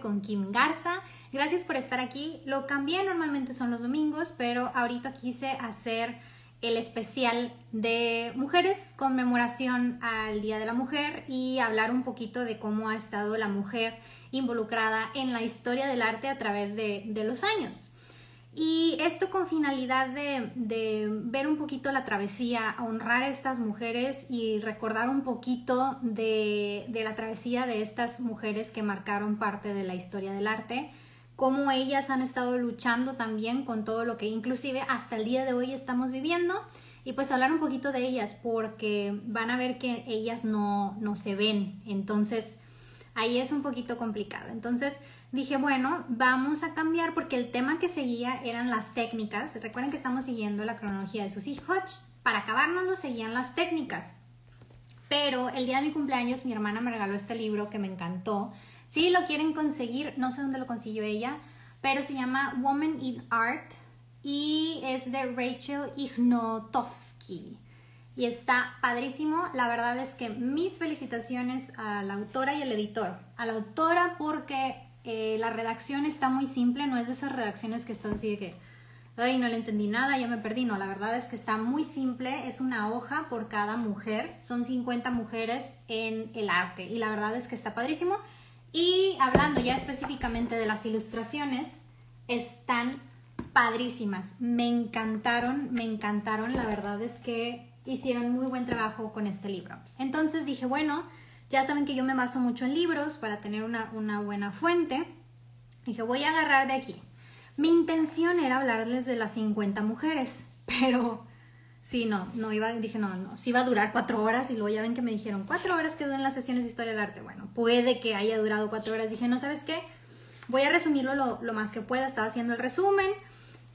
con Kim Garza. Gracias por estar aquí. Lo cambié, normalmente son los domingos, pero ahorita quise hacer el especial de mujeres, conmemoración al Día de la Mujer y hablar un poquito de cómo ha estado la mujer involucrada en la historia del arte a través de, los años. Y esto con finalidad de, ver un poquito la travesía, honrar a estas mujeres y recordar un poquito de, de la travesía de estas mujeres que marcaron parte de la historia del arte cómo ellas han estado luchando también con todo lo que inclusive hasta el día de hoy estamos viviendo y pues hablar un poquito de ellas porque van a ver que ellas no, no se ven, entonces ahí es un poquito complicado. Entonces dije, bueno, vamos a cambiar porque el tema que seguía eran las técnicas. Recuerden que estamos siguiendo la cronología de Susie Hodge. Para lo seguían las técnicas. Pero el día de mi cumpleaños mi hermana me regaló este libro que me encantó si lo quieren conseguir, no sé dónde lo consiguió ella, pero se llama Woman in Art y es de Rachel Ignotowski. Y está padrísimo. La verdad es que mis felicitaciones a la autora y al editor. A la autora porque la redacción está muy simple, no es de esas redacciones que estás así de que, ay, no le entendí nada, ya me perdí. No, la verdad es que está muy simple. Es una hoja por cada mujer. Son 50 mujeres en el arte. Y la verdad es que está padrísimo. Y hablando ya específicamente de las ilustraciones, están padrísimas. Me encantaron, me encantaron. La verdad es que hicieron muy buen trabajo con este libro. Entonces dije, bueno, ya saben que yo me baso mucho en libros para tener una, una buena fuente. Dije, voy a agarrar de aquí. Mi intención era hablarles de las 50 mujeres, pero Sí, no, no iba, dije, no, no, sí iba a durar cuatro horas y luego ya ven que me dijeron, cuatro horas quedó en las sesiones de historia del arte. Bueno, puede que haya durado cuatro horas. Dije, no, ¿sabes qué? Voy a resumirlo lo, más que pueda. Estaba haciendo el resumen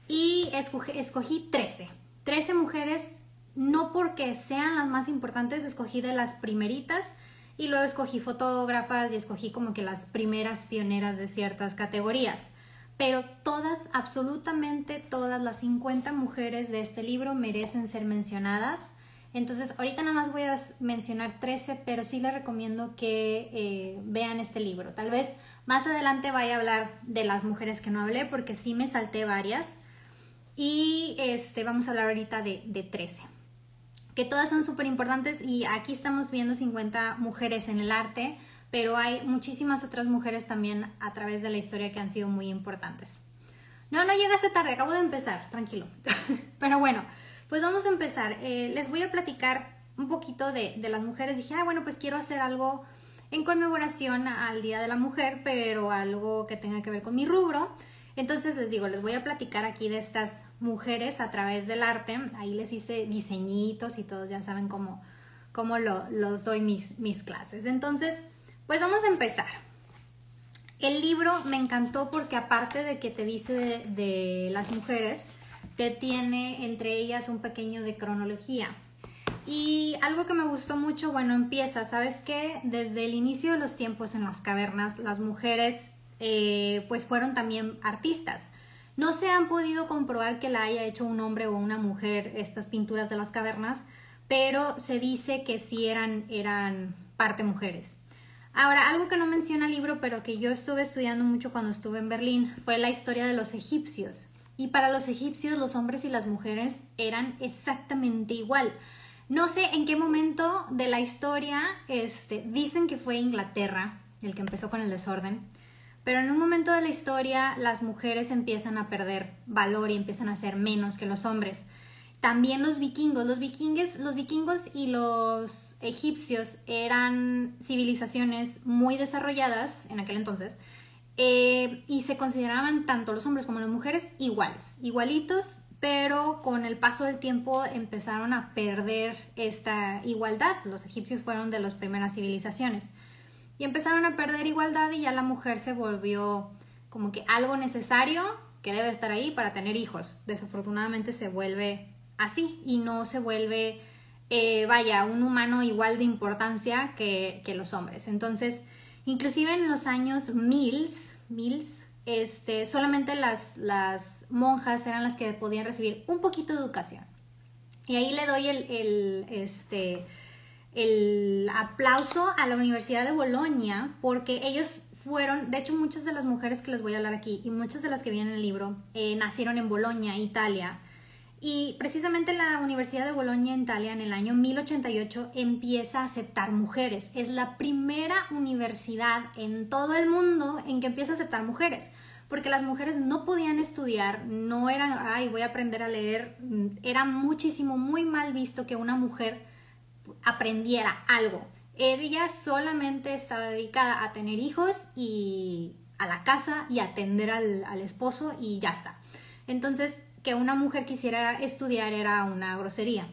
y escogí, escogí 13. 13 mujeres, no porque sean las más importantes, escogí de las primeritas y luego escogí fotógrafas y escogí como que las primeras pioneras de ciertas categorías pero todas, absolutamente todas las 50 mujeres de este libro merecen ser mencionadas. Entonces, ahorita nada más voy a mencionar 13, pero sí les recomiendo que eh, vean este libro. Tal vez más adelante vaya a hablar de las mujeres que no hablé, porque sí me salté varias. Y este, vamos a hablar ahorita de, de 13, que todas son súper importantes y aquí estamos viendo 50 mujeres en el arte pero hay muchísimas otras mujeres también a través de la historia que han sido muy importantes. No, no llegaste tarde, acabo de empezar, tranquilo. pero bueno, pues vamos a empezar. Eh, les voy a platicar un poquito de, de las mujeres. Dije, ah, bueno, pues quiero hacer algo en conmemoración al Día de la Mujer, pero algo que tenga que ver con mi rubro. Entonces les digo, les voy a platicar aquí de estas mujeres a través del arte. Ahí les hice diseñitos y todos ya saben cómo, cómo lo, los doy mis, mis clases. Entonces, pues vamos a empezar. El libro me encantó porque aparte de que te dice de, las mujeres, te tiene entre ellas un pequeño de cronología. Y algo que me gustó mucho, bueno, empieza, ¿sabes qué? Desde el inicio de los tiempos en las cavernas, las mujeres eh, pues fueron también artistas. No se han podido comprobar que la haya hecho un hombre o una mujer estas pinturas de las cavernas, pero se dice que sí eran, eran parte mujeres. Ahora, algo que no menciona el libro, pero que yo estuve estudiando mucho cuando estuve en Berlín, fue la historia de los egipcios. Y para los egipcios los hombres y las mujeres eran exactamente igual. No sé en qué momento de la historia este, dicen que fue Inglaterra el que empezó con el desorden, pero en un momento de la historia las mujeres empiezan a perder valor y empiezan a ser menos que los hombres. También los vikingos. Los vikingos, los vikingos y los egipcios eran civilizaciones muy desarrolladas en aquel entonces eh, y se consideraban tanto los hombres como las mujeres iguales, igualitos, pero con el paso del tiempo empezaron a perder esta igualdad. Los egipcios fueron de las primeras civilizaciones y empezaron a perder igualdad y ya la mujer se volvió como que algo necesario que debe estar ahí para tener hijos. Desafortunadamente se vuelve así y no se vuelve, eh, vaya, un humano igual de importancia que, los hombres. Entonces, inclusive en los años mils, mils, este, solamente las, las monjas eran las que podían recibir un poquito de educación. Y ahí le doy el, el, este, el aplauso a la Universidad de Bolonia porque ellos fueron, de hecho muchas de las mujeres que les voy a hablar aquí y muchas de las que vienen en el libro eh, nacieron en Bolonia, Italia. Y precisamente la Universidad de Bolonia, en Italia, en el año 1088 empieza a aceptar mujeres. Es la primera universidad en todo el mundo en que empieza a aceptar mujeres porque las mujeres no podían estudiar, no eran, ay, voy a aprender a leer, era muchísimo, muy mal visto que una mujer aprendiera algo. Ella solamente estaba dedicada a tener hijos y a la casa y atender al, al esposo y ya está. Entonces, que una mujer quisiera estudiar era una grosería.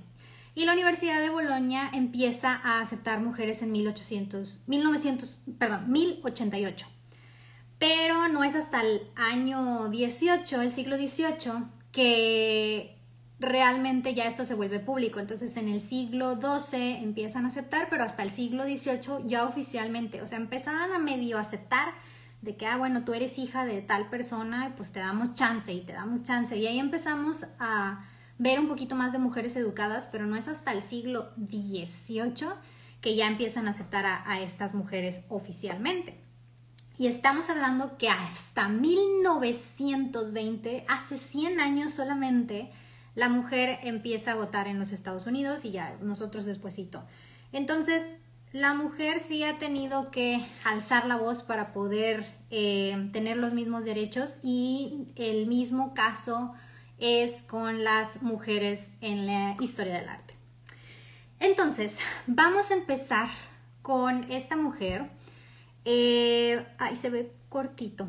Y la Universidad de Bolonia empieza a aceptar mujeres en 1800, 1900, perdón, 1088. Pero no es hasta el año 18, el siglo XVIII, que realmente ya esto se vuelve público. Entonces en el siglo XII empiezan a aceptar, pero hasta el siglo XVIII ya oficialmente, o sea, empezaban a medio aceptar de que, ah, bueno, tú eres hija de tal persona, pues te damos chance y te damos chance. Y ahí empezamos a ver un poquito más de mujeres educadas, pero no es hasta el siglo XVIII que ya empiezan a aceptar a, a estas mujeres oficialmente. Y estamos hablando que hasta 1920, hace 100 años solamente, la mujer empieza a votar en los Estados Unidos y ya nosotros despuesito. Entonces, la mujer sí ha tenido que alzar la voz para poder eh, tener los mismos derechos y el mismo caso es con las mujeres en la historia del arte. Entonces, vamos a empezar con esta mujer eh, ahí se ve cortito.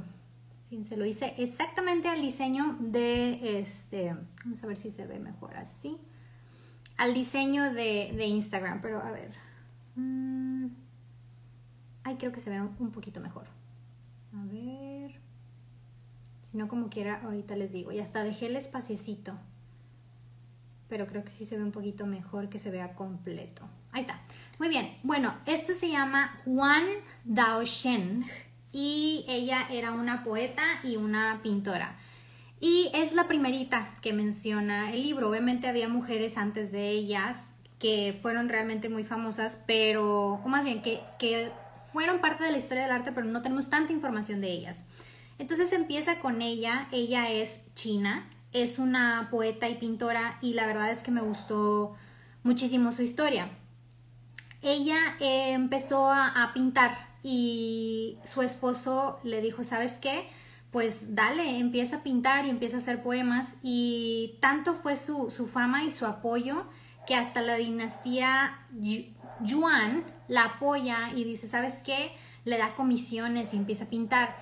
Se lo hice exactamente al diseño de este. Vamos a ver si se ve mejor así. Al diseño de, Instagram, pero a ver. Mm, ay, creo que se ve un poquito mejor. A ver. Si no, como quiera, ahorita les digo. Y hasta dejé el espaciecito. Pero creo que sí se ve un poquito mejor que se vea completo. Ahí está. Muy bien. Bueno, este se llama Juan Daoshen y ella era una poeta y una pintora. Y es la primerita que menciona el libro. Obviamente había mujeres antes de ellas que fueron realmente muy famosas, pero, o más bien, que, que fueron parte de la historia del arte, pero no tenemos tanta información de ellas. Entonces empieza con ella, ella es china, es una poeta y pintora y la verdad es que me gustó muchísimo su historia ella eh, empezó a, pintar y su esposo le dijo, ¿sabes qué? Pues dale, empieza a pintar y empieza a hacer poemas y tanto fue su, fama y su apoyo que hasta la dinastía Yuan la apoya y dice, ¿sabes qué? Le da comisiones y empieza a pintar.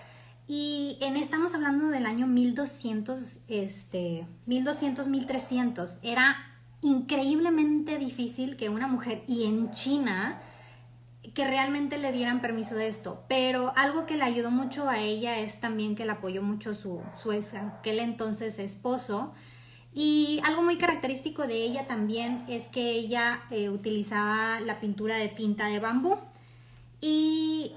Y en estamos hablando del año 1200, este, 1200, 1300. Era increíblemente difícil que una mujer, y en China, que realmente le dieran permiso de esto. Pero algo que le ayudó mucho a ella es también que le apoyó mucho su, su aquel entonces esposo. Y algo muy característico de ella también es que ella eh, utilizaba la pintura de tinta de bambú. Y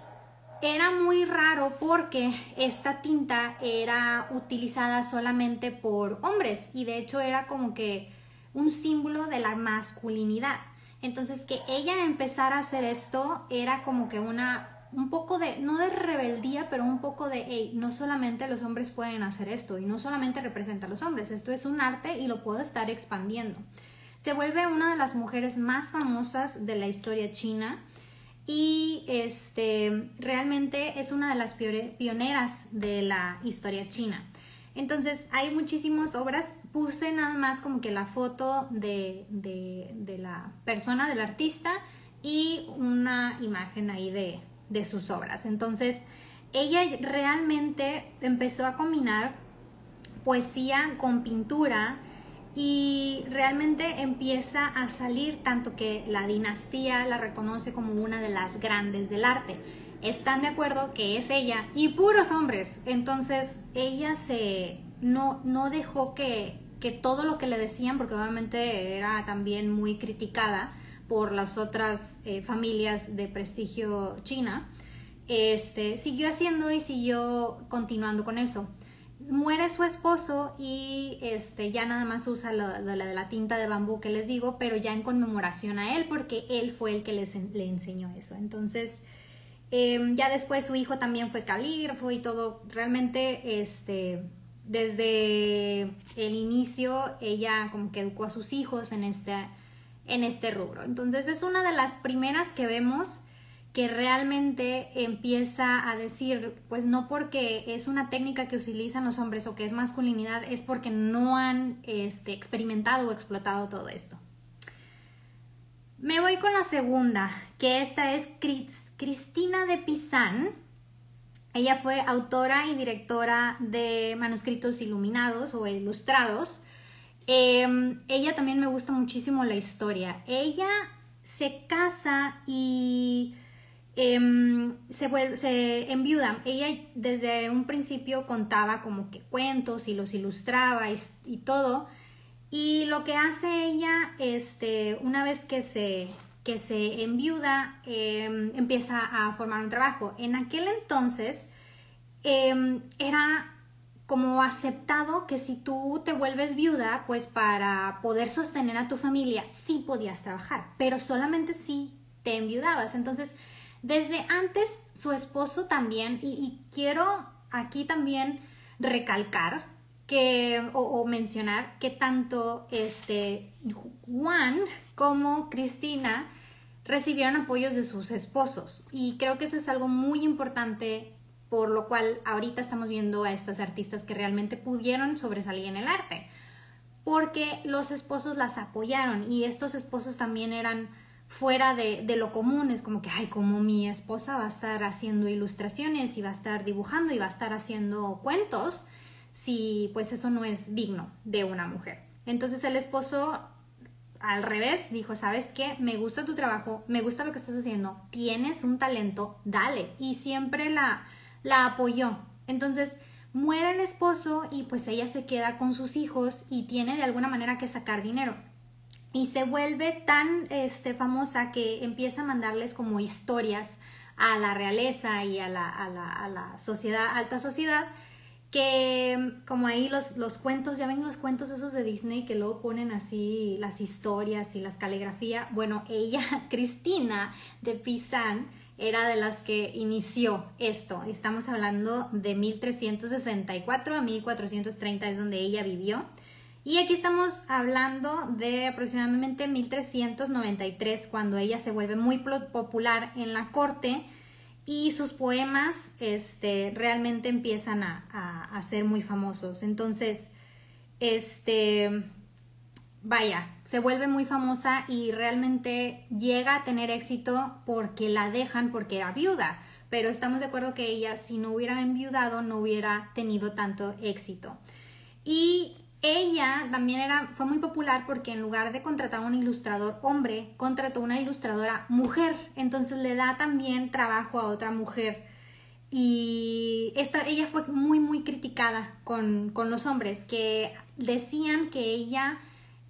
era muy raro porque esta tinta era utilizada solamente por hombres y de hecho era como que un símbolo de la masculinidad. Entonces que ella empezara a hacer esto era como que una un poco de, no de rebeldía, pero un poco de, hey, no solamente los hombres pueden hacer esto y no solamente representa a los hombres, esto es un arte y lo puedo estar expandiendo. Se vuelve una de las mujeres más famosas de la historia china y este, realmente es una de las pioneras de la historia china. Entonces hay muchísimas obras. Puse nada más como que la foto de, la persona, del artista y una imagen ahí de, de sus obras. Entonces ella realmente empezó a combinar poesía con pintura y realmente empieza a salir tanto que la dinastía la reconoce como una de las grandes del arte están de acuerdo que es ella y puros hombres. Entonces ella se no, no dejó que, que todo lo que le decían, porque obviamente era también muy criticada por las otras eh, familias de prestigio china, este, siguió haciendo y siguió continuando con eso. Muere su esposo y este, ya nada más usa la, de la tinta de bambú que les digo, pero ya en conmemoración a él, porque él fue el que les, le enseñó eso. Entonces, Em, ya después su hijo también fue calígrafo y todo. Realmente, este, desde el inicio, ella como que educó a sus hijos en este, en este rubro. Entonces es una de las primeras que vemos que realmente empieza a decir, pues no porque es una técnica que utilizan los hombres o que es masculinidad, es porque no han este, experimentado o explotado todo esto. Me voy con la segunda, que esta es Cristina de Pizán. Ella fue autora y directora de manuscritos iluminados o ilustrados. Em, ella también me gusta muchísimo la historia. Ella se casa y em, se, vuelve, se enviuda. Ella desde un principio contaba como que cuentos y los ilustraba y, todo. Y lo que hace ella, este, una vez que se, que se enviuda, em, empieza a formar un trabajo. En aquel entonces em, era como aceptado que si tú te vuelves viuda, pues para poder sostener a tu familia sí podías trabajar, pero solamente si te enviudabas. Entonces, desde antes su esposo también, y, quiero aquí también recalcar que, o, mencionar que tanto este Juan como Cristina recibieron apoyos de sus esposos. Y creo que eso es algo muy importante, por lo cual ahorita estamos viendo a estas artistas que realmente pudieron sobresalir en el arte. Porque los esposos las apoyaron y estos esposos también eran fuera de, lo común, es como que, ay, como mi esposa va a estar haciendo ilustraciones y va a estar dibujando y va a estar haciendo cuentos, si pues eso no es digno de una mujer. Entonces el esposo al revés dijo, ¿sabes qué? Me gusta tu trabajo, me gusta lo que estás haciendo, tienes un talento, dale. Y siempre la, la apoyó. Entonces muere el esposo y pues ella se queda con sus hijos y tiene de alguna manera que sacar dinero y se vuelve tan este, famosa que empieza a mandarles como historias a la realeza y a la, a la, a la sociedad, alta sociedad, que como ahí los, los cuentos, ya ven los cuentos esos de Disney que luego ponen así las historias y las caligrafía, bueno, ella, Cristina de Pizan, era de las que inició esto. Estamos hablando de 1364 a 1430 es donde ella vivió. Y aquí estamos hablando de aproximadamente 1393, cuando ella se vuelve muy popular en la corte y sus poemas este, realmente empiezan a, a, ser muy famosos. Entonces, este, vaya, se vuelve muy famosa y realmente llega a tener éxito porque la dejan porque era viuda. Pero estamos de acuerdo que ella, si no hubiera enviudado, no hubiera tenido tanto éxito. Y ella también era, fue muy popular porque en lugar de contratar a un ilustrador hombre, contrató una ilustradora mujer. Entonces le da también trabajo a otra mujer. Y esta, ella fue muy, muy criticada con, los hombres, que decían que ella,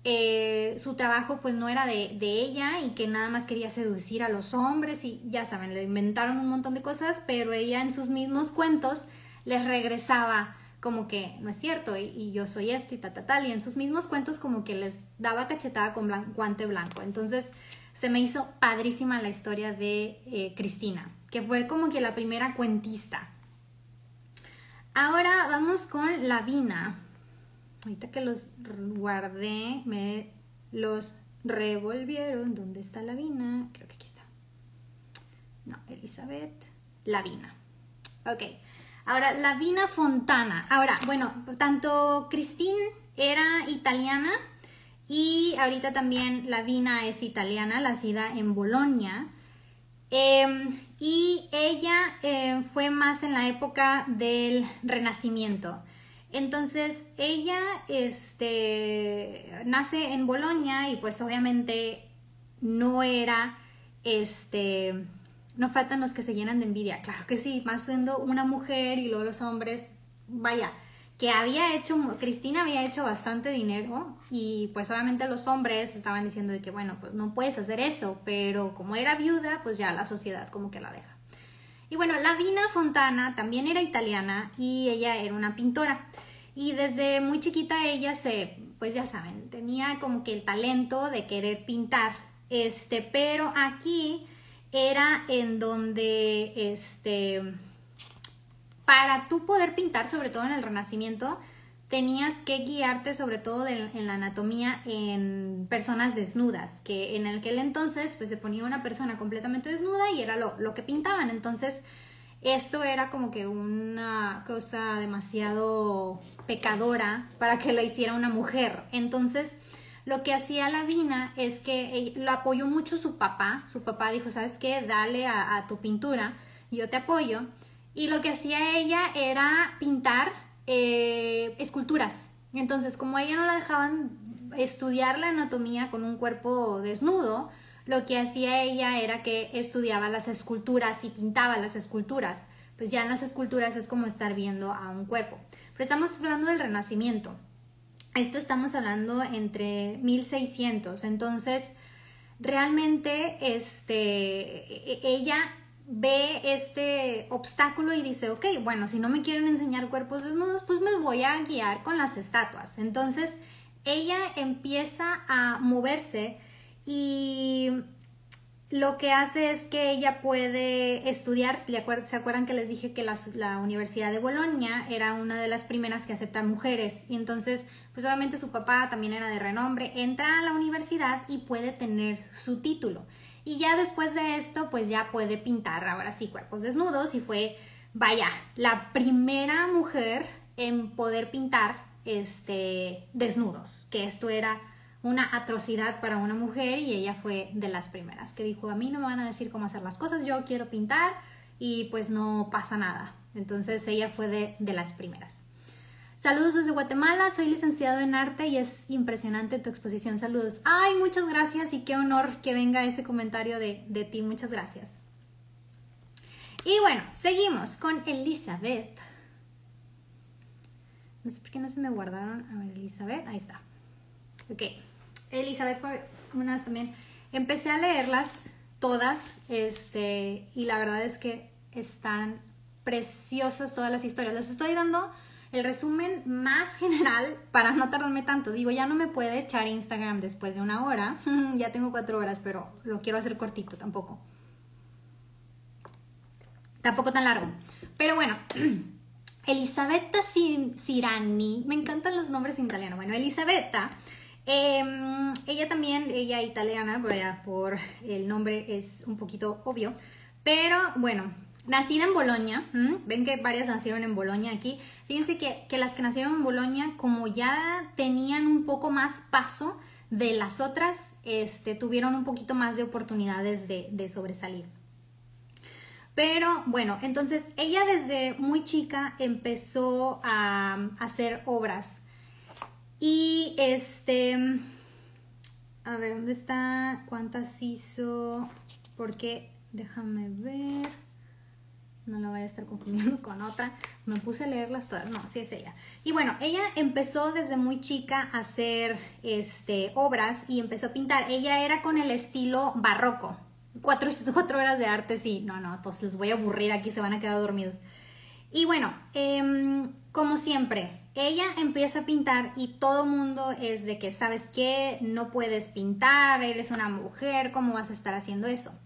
eh, su trabajo pues no era de, de ella y que nada más quería seducir a los hombres y ya saben, le inventaron un montón de cosas, pero ella en sus mismos cuentos les regresaba como que no es cierto y, yo soy esto y tal, tal, tal, y en sus mismos cuentos como que les daba cachetada con guante blanco. Entonces se me hizo padrísima la historia de eh, Cristina, que fue como que la primera cuentista. Ahora vamos con Lavina. Ahorita que los guardé, me los revolvieron. ¿Dónde está Lavina? Creo que aquí está. No, Elizabeth. Lavina. Ok. Ahora, Lavina Fontana. Ahora, bueno, tanto Christine era italiana y ahorita también Lavina es italiana, nacida en Bolonia. Em, y ella eh, fue más en la época del Renacimiento. Entonces ella este, nace en Bolonia y pues obviamente no era este, no faltan los que se llenan de envidia. Claro que sí, más siendo una mujer y luego los hombres, vaya, que había hecho, Cristina había hecho bastante dinero y pues obviamente los hombres estaban diciendo de que bueno, pues no puedes hacer eso, pero como era viuda, pues ya la sociedad como que la deja. Y bueno, Lavina Fontana también era italiana y ella era una pintora. Y desde muy chiquita ella se, pues ya saben, tenía como que el talento de querer pintar. Este, pero aquí era en donde, este, para tú poder pintar, sobre todo en el Renacimiento, tenías que guiarte sobre todo en la anatomía en personas desnudas, que en aquel entonces pues se ponía una persona completamente desnuda y era lo, lo que pintaban. Entonces, esto era como que una cosa demasiado pecadora para que la hiciera una mujer. Entonces, lo que hacía Lavina es que lo apoyó mucho su papá. Su papá dijo, ¿sabes qué? Dale a, tu pintura, yo te apoyo. Y lo que hacía ella era pintar eh, esculturas. Entonces, como a ella no la dejaban estudiar la anatomía con un cuerpo desnudo, lo que hacía ella era que estudiaba las esculturas y pintaba las esculturas. Pues ya en las esculturas es como estar viendo a un cuerpo. Pero estamos hablando del Renacimiento. Esto estamos hablando entre 1600. Entonces, realmente, este, e-, ella ve este obstáculo y dice, ok, bueno, si no me quieren enseñar cuerpos desnudos, pues me voy a guiar con las estatuas. Entonces, ella empieza a moverse y lo que hace es que ella puede estudiar, ¿se acuerdan que les dije que la, Universidad de Bolonia era una de las primeras que acepta mujeres? Y entonces, pues obviamente su papá también era de renombre, entra a la universidad y puede tener su título. Y ya después de esto, pues ya puede pintar ahora sí cuerpos desnudos y fue, vaya, la primera mujer en poder pintar este, desnudos, que esto era una atrocidad para una mujer y ella fue de las primeras que dijo, a mí no me van a decir cómo hacer las cosas, yo quiero pintar y pues no pasa nada. Entonces ella fue de, de las primeras. Saludos desde Guatemala, soy licenciado en arte y es impresionante tu exposición. Saludos. Ay, muchas gracias y qué honor que venga ese comentario de, de ti. Muchas gracias. Y bueno, seguimos con Elizabeth. No sé por qué no se me guardaron. A ver, Elizabeth, ahí está. Ok. Elizabeth fue unas también. Empecé a leerlas todas, este, y la verdad es que están preciosas todas las historias. Les estoy dando el resumen más general para no tardarme tanto. Digo, ya no me puede echar Instagram después de una hora. ya tengo cuatro horas, pero lo quiero hacer cortito tampoco. Tampoco tan largo. Pero bueno, Elisabetta Cirani, me encantan los nombres en italiano. Bueno, Elisabetta Em, ella también, ella italiana, por, por el nombre es un poquito obvio, pero bueno, nacida en Bolonia, ven que varias nacieron en Bolonia aquí, fíjense que, que, las que nacieron en Bolonia, como ya tenían un poco más paso de las otras, este, tuvieron un poquito más de oportunidades de, de sobresalir. Pero bueno, entonces ella desde muy chica empezó a hacer obras y este, a ver, ¿dónde está? ¿Cuántas hizo? Porque, déjame ver. No la voy a estar confundiendo con otra. Me puse a leerlas todas. No, sí es ella. Y bueno, ella empezó desde muy chica a hacer este, obras y empezó a pintar. Ella era con el estilo barroco. Cuatro, cuatro horas de arte, sí. No, no, entonces les voy a aburrir aquí, se van a quedar dormidos. Y bueno, em, como siempre, ella empieza a pintar y todo mundo es de que, ¿sabes qué? No puedes pintar, eres una mujer, ¿cómo vas a estar haciendo eso?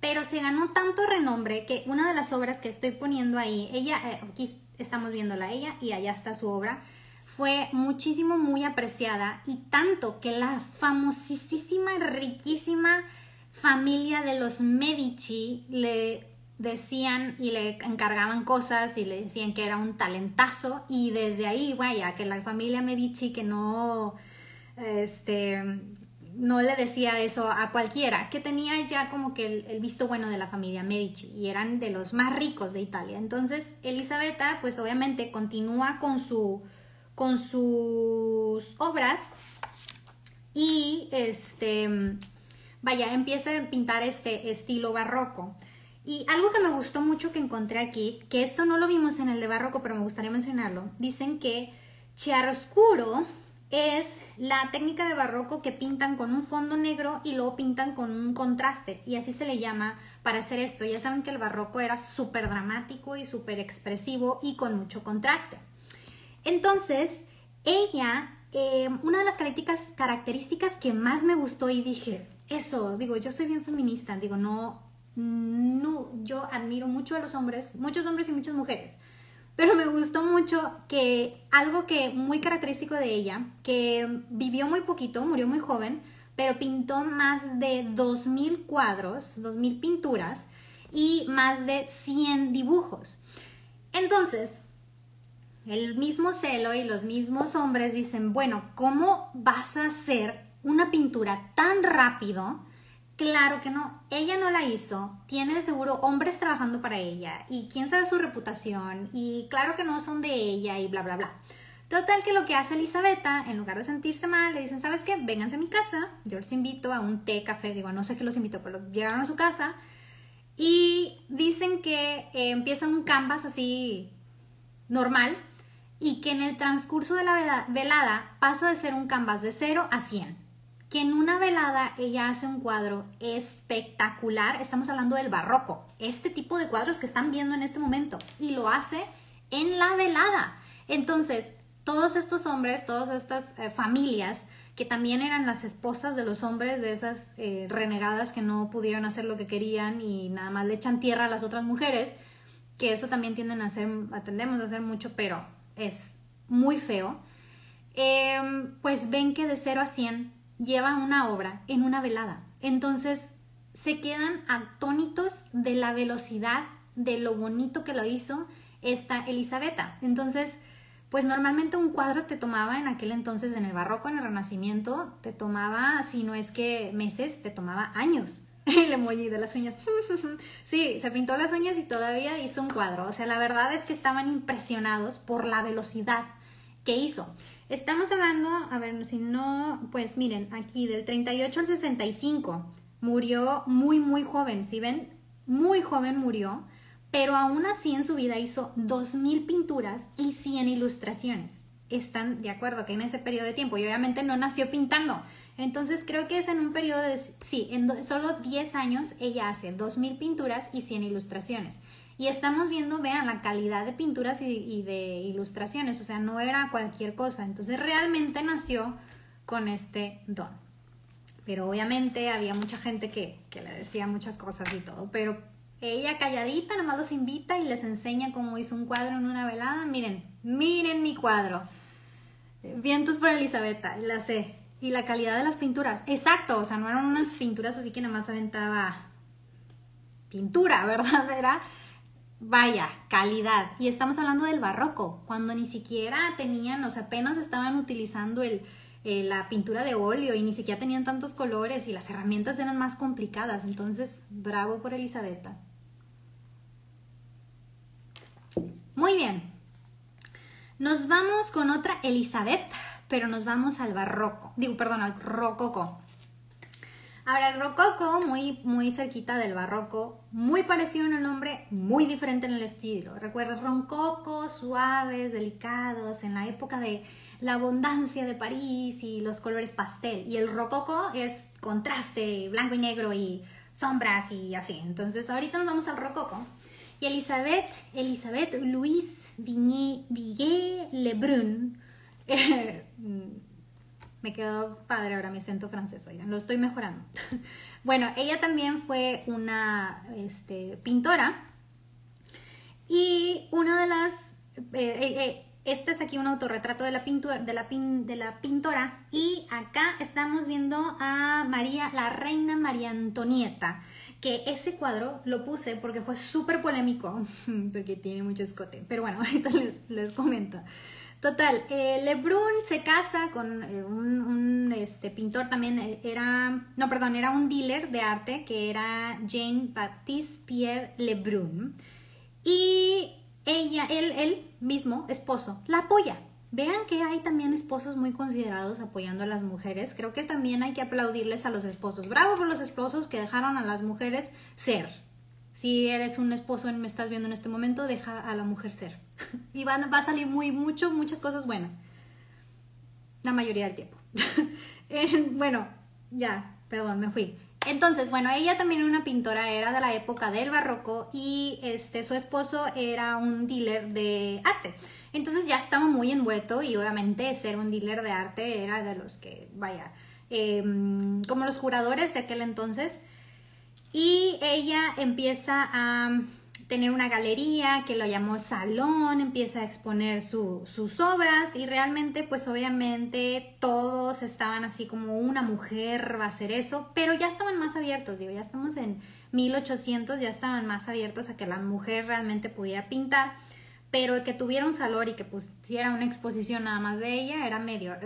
Pero se ganó tanto renombre que una de las obras que estoy poniendo ahí, ella, eh, aquí estamos viéndola ella y allá está su obra, fue muchísimo, muy apreciada y tanto que la famosísima, riquísima familia de los Medici le decían y le encargaban cosas y le decían que era un talentazo y desde ahí, vaya, que la familia Medici que no, este, no le decía eso a cualquiera, que tenía ya como que el, visto bueno de la familia Medici y eran de los más ricos de Italia. Entonces, Elisabetta, pues obviamente continúa con su con sus obras y este vaya, empieza a pintar este estilo barroco. Y algo que me gustó mucho que encontré aquí, que esto no lo vimos en el de barroco, pero me gustaría mencionarlo, dicen que chiaroscuro es la técnica de barroco que pintan con un fondo negro y luego pintan con un contraste, y así se le llama para hacer esto. Ya saben que el barroco era súper dramático y súper expresivo y con mucho contraste. Entonces, ella, eh, una de las características que más me gustó y dije, eso, digo, yo soy bien feminista, digo, no, no, yo admiro mucho a los hombres, muchos hombres y muchas mujeres, pero me gustó mucho que algo que muy característico de ella, que vivió muy poquito, murió muy joven, pero pintó más de 2.000 cuadros, 2.000 pinturas y más de 100 dibujos. Entonces, el mismo celo y los mismos hombres dicen, bueno, ¿cómo vas a hacer una pintura tan rápido? Claro que no, ella no la hizo, tiene de seguro hombres trabajando para ella y quién sabe su reputación y claro que no son de ella y bla, bla, bla. Total que lo que hace Elisabetta, en lugar de sentirse mal, le dicen, ¿sabes qué? Vénganse a mi casa, yo los invito a un té, café, digo, no sé qué los invito, pero llegaron a su casa y dicen que eh, empieza un canvas así normal y que en el transcurso de la velada pasa de ser un canvas de 0 a 100. Que en una velada ella hace un cuadro espectacular, estamos hablando del barroco, este tipo de cuadros que están viendo en este momento, y lo hace en la velada. Entonces, todos estos hombres, todas estas eh, familias, que también eran las esposas de los hombres, de esas eh, renegadas que no pudieron hacer lo que querían y nada más le echan tierra a las otras mujeres, que eso también tienden a hacer, atendemos a hacer mucho, pero es muy feo, em, pues ven que de 0 a 100 lleva una obra en una velada. Entonces se quedan atónitos de la velocidad, de lo bonito que lo hizo esta Elisabetta. Entonces, pues normalmente un cuadro te tomaba en aquel entonces, en el barroco, en el renacimiento, te tomaba, si no es que meses, te tomaba años. el emoji de las uñas. sí, se pintó las uñas y todavía hizo un cuadro. O sea, la verdad es que estaban impresionados por la velocidad que hizo. Estamos hablando, a ver, si no, pues miren, aquí del 38 al 65 murió muy, muy joven. Si ven, muy joven murió, pero aún así en su vida hizo 2.000 pinturas y 100 ilustraciones. Están de acuerdo que en ese periodo de tiempo, y obviamente no nació pintando, entonces creo que es en un periodo de, sí, en solo 10 años ella hace 2.000 pinturas y 100 ilustraciones. Y estamos viendo, vean, la calidad de pinturas y, de ilustraciones, o sea, no era cualquier cosa. Entonces realmente nació con este don. Pero obviamente había mucha gente que, que le decía muchas cosas y todo, pero ella calladita, nada más los invita y les enseña cómo hizo un cuadro en una velada. Miren, miren mi cuadro. Vientos por Elisabetta, la sé. Y la calidad de las pinturas. Exacto, o sea, no eran unas pinturas así que nada más aventaba pintura, ¿verdad? Era, vaya, calidad. Y estamos hablando del barroco, cuando ni siquiera tenían, o sea, apenas estaban utilizando el, eh, la pintura de óleo y ni siquiera tenían tantos colores y las herramientas eran más complicadas. Entonces, bravo por Elisabetta. Muy bien. Nos vamos con otra Elizabeth pero nos vamos al barroco, digo, perdón, al rococo. Ahora, el rococo, muy, muy cerquita del barroco, muy parecido en el nombre, muy diferente en el estilo. Recuerda, roncocos, suaves, delicados, en la época de la abundancia de París y los colores pastel. Y el rococo es contraste, blanco y negro y sombras y así. Entonces, ahorita nos vamos al rococo. Y Elizabeth, Elizabeth Louise Villet Lebrun me quedó padre ahora mi acento francés, oigan, lo estoy mejorando. bueno, ella también fue una este, pintora y una de las... Eh, eh, eh, este es aquí un autorretrato de la, pintura, de, la de la pintora y acá estamos viendo a María, la reina María Antonieta, que ese cuadro lo puse porque fue súper polémico, porque tiene mucho escote, pero bueno, ahorita les, les comento. Total, eh, Lebrun se casa con eh, un, este, pintor también, eh, era, no, perdón, era un dealer de arte que era Jean Baptiste Pierre Lebrun. Y ella, él, él mismo, esposo, la apoya. Vean que hay también esposos muy considerados apoyando a las mujeres. Creo que también hay que aplaudirles a los esposos. Bravo por los esposos que dejaron a las mujeres ser. Si eres un esposo y me estás viendo en este momento, deja a la mujer ser. Y van, va a salir muy, mucho, muchas cosas buenas. La mayoría del tiempo. bueno, ya, perdón, me fui. Entonces, bueno, ella también era una pintora, era de la época del barroco y este, su esposo era un dealer de arte. Entonces ya estaba muy envuelto y obviamente ser un dealer de arte era de los que, vaya, em, como los curadores de aquel entonces. Y ella empieza a tener una galería que lo llamó salón, empieza a exponer sus obras y realmente pues obviamente todos estaban así como una mujer va a hacer eso, pero ya estaban más abiertos, digo, ya estamos en 1800, ya estaban más abiertos a que la mujer realmente pudiera pintar, pero que tuviera un salón y que pusiera una exposición nada más de ella era medio...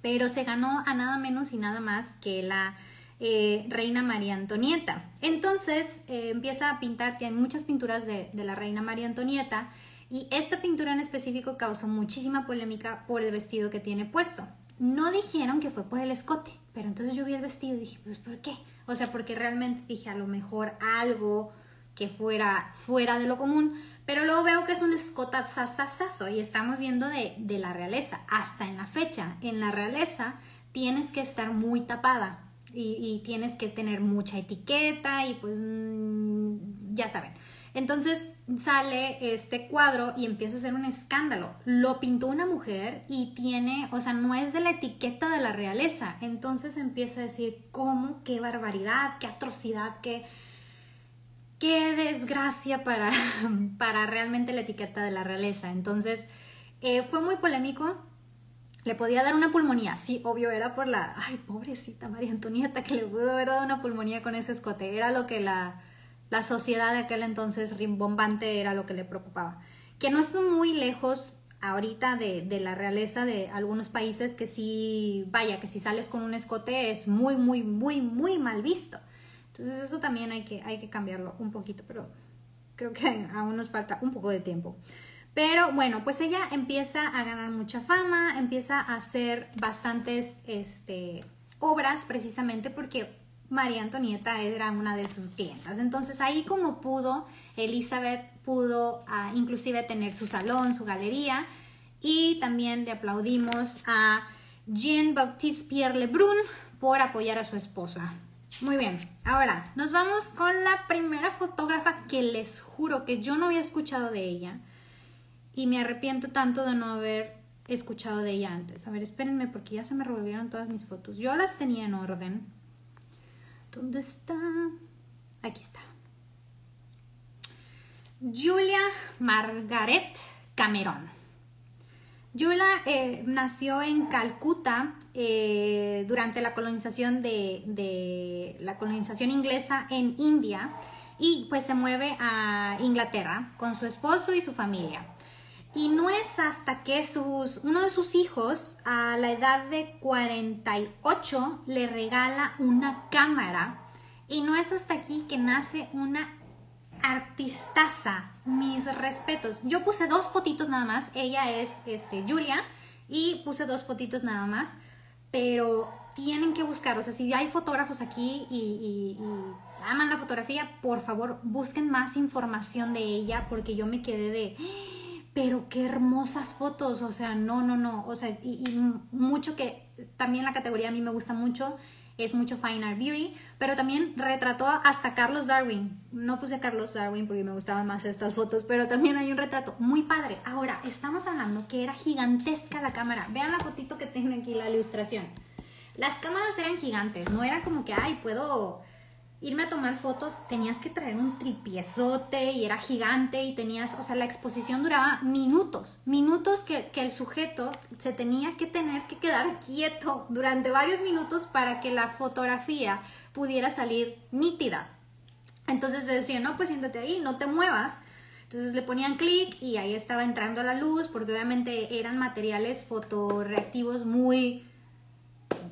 Pero se ganó a nada menos y nada más que la eh, reina María Antonieta. Entonces eh, empieza a pintar, tiene muchas pinturas de, la reina María Antonieta y esta pintura en específico causó muchísima polémica por el vestido que tiene puesto. No dijeron que fue por el escote, pero entonces yo vi el vestido y dije, pues ¿por qué? O sea, porque realmente dije a lo mejor algo que fuera fuera de lo común, pero luego veo que es un escotazazazazo y estamos viendo de, de la realeza, hasta en la fecha, en la realeza tienes que estar muy tapada, y, tienes que tener mucha etiqueta y pues mm, ya saben. Entonces sale este cuadro y empieza a ser un escándalo. Lo pintó una mujer y tiene, o sea, no es de la etiqueta de la realeza. Entonces empieza a decir, ¿cómo? ¿Qué barbaridad? ¿Qué atrocidad? ¿Qué, qué desgracia para, para realmente la etiqueta de la realeza? Entonces eh, fue muy polémico le podía dar una pulmonía. Sí, obvio, era por la, ay, pobrecita María Antonieta, que le pudo haber dado una pulmonía con ese escote. Era lo que la, la sociedad de aquel entonces rimbombante era lo que le preocupaba. Que no es muy lejos ahorita de, de, la realeza de algunos países que sí, vaya, que si sales con un escote es muy, muy, muy, muy mal visto. Entonces eso también hay que, hay que cambiarlo un poquito, pero creo que aún nos falta un poco de tiempo. Pero bueno, pues ella empieza a ganar mucha fama, empieza a hacer bastantes este, obras precisamente porque María Antonieta era una de sus clientas. Entonces ahí como pudo, Elizabeth pudo ah, inclusive tener su salón, su galería y también le aplaudimos a Jean-Baptiste Pierre Lebrun por apoyar a su esposa. Muy bien, ahora nos vamos con la primera fotógrafa que les juro que yo no había escuchado de ella y me arrepiento tanto de no haber escuchado de ella antes. A ver, espérenme porque ya se me revolvieron todas mis fotos. Yo las tenía en orden. ¿Dónde está? Aquí está. Julia Margaret Cameron. Julia eh, nació en Calcuta eh, durante la colonización de, de, la colonización inglesa en India y pues se mueve a Inglaterra con su esposo y su familia. Y no es hasta que sus, uno de sus hijos, a la edad de 48, le regala una cámara. Y no es hasta aquí que nace una artistaza. Mis respetos. Yo puse dos fotitos nada más. Ella es este, Julia. Y puse dos fotitos nada más. Pero tienen que buscar. O sea, si hay fotógrafos aquí y, y aman la fotografía, por favor busquen más información de ella. Porque yo me quedé de pero qué hermosas fotos, o sea, no, no, no, o sea, y, mucho que también la categoría a mí me gusta mucho, es mucho Fine Art Beauty, pero también retrató hasta Carlos Darwin. No puse Carlos Darwin porque me gustaban más estas fotos, pero también hay un retrato muy padre. Ahora, estamos hablando que era gigantesca la cámara. Vean la fotito que tiene aquí, la ilustración. Las cámaras eran gigantes, no era como que, ay, puedo irme a tomar fotos, tenías que traer un tripiezote y era gigante y tenías, o sea, la exposición duraba minutos, minutos que, el sujeto se tenía que tener que quedar quieto durante varios minutos para que la fotografía pudiera salir nítida. Entonces decían, no, pues siéntate ahí, no te muevas. Entonces le ponían clic y ahí estaba entrando la luz porque obviamente eran materiales fotoreactivos muy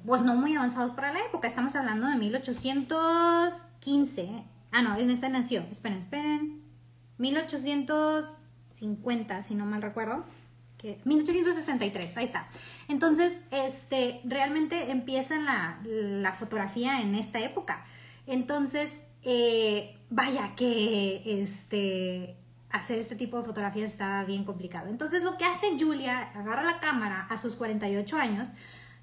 pues no muy avanzados para la época. Estamos hablando de 1815. Ah, no, en esta nació. Esperen, esperen. 1850, si no mal recuerdo. Que 1863, ahí está. Entonces, este, realmente empieza la, la fotografía en esta época. Entonces, eh, vaya que este, hacer este tipo de fotografías está bien complicado. Entonces, lo que hace Julia, agarra la cámara a sus 48 años,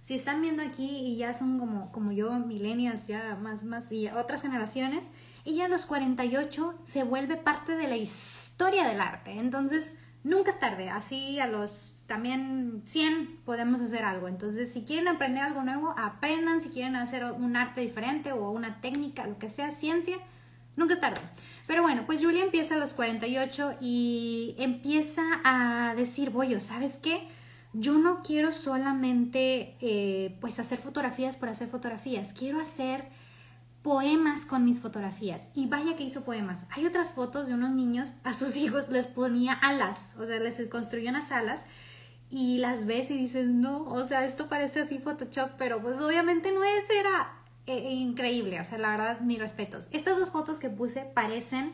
si están viendo aquí y ya son como, como yo, millennials, ya más, más, y otras generaciones, ella a los 48 se vuelve parte de la historia del arte. Entonces, nunca es tarde, así a los también 100 podemos hacer algo. Entonces, si quieren aprender algo nuevo, aprendan, si quieren hacer un arte diferente o una técnica, lo que sea, ciencia, nunca es tarde. Pero bueno, pues Julia empieza a los 48 y empieza a decir, Boyo, ¿sabes qué? Yo no quiero solamente eh, pues hacer fotografías por hacer fotografías, quiero hacer poemas con mis fotografías. Y vaya que hizo poemas. Hay otras fotos de unos niños, a sus hijos les ponía alas, o sea, les construyó unas alas y las ves y dices, no, o sea, esto parece así Photoshop, pero pues obviamente no es, era eh, increíble, o sea, la verdad, mis respetos. Estas dos fotos que puse parecen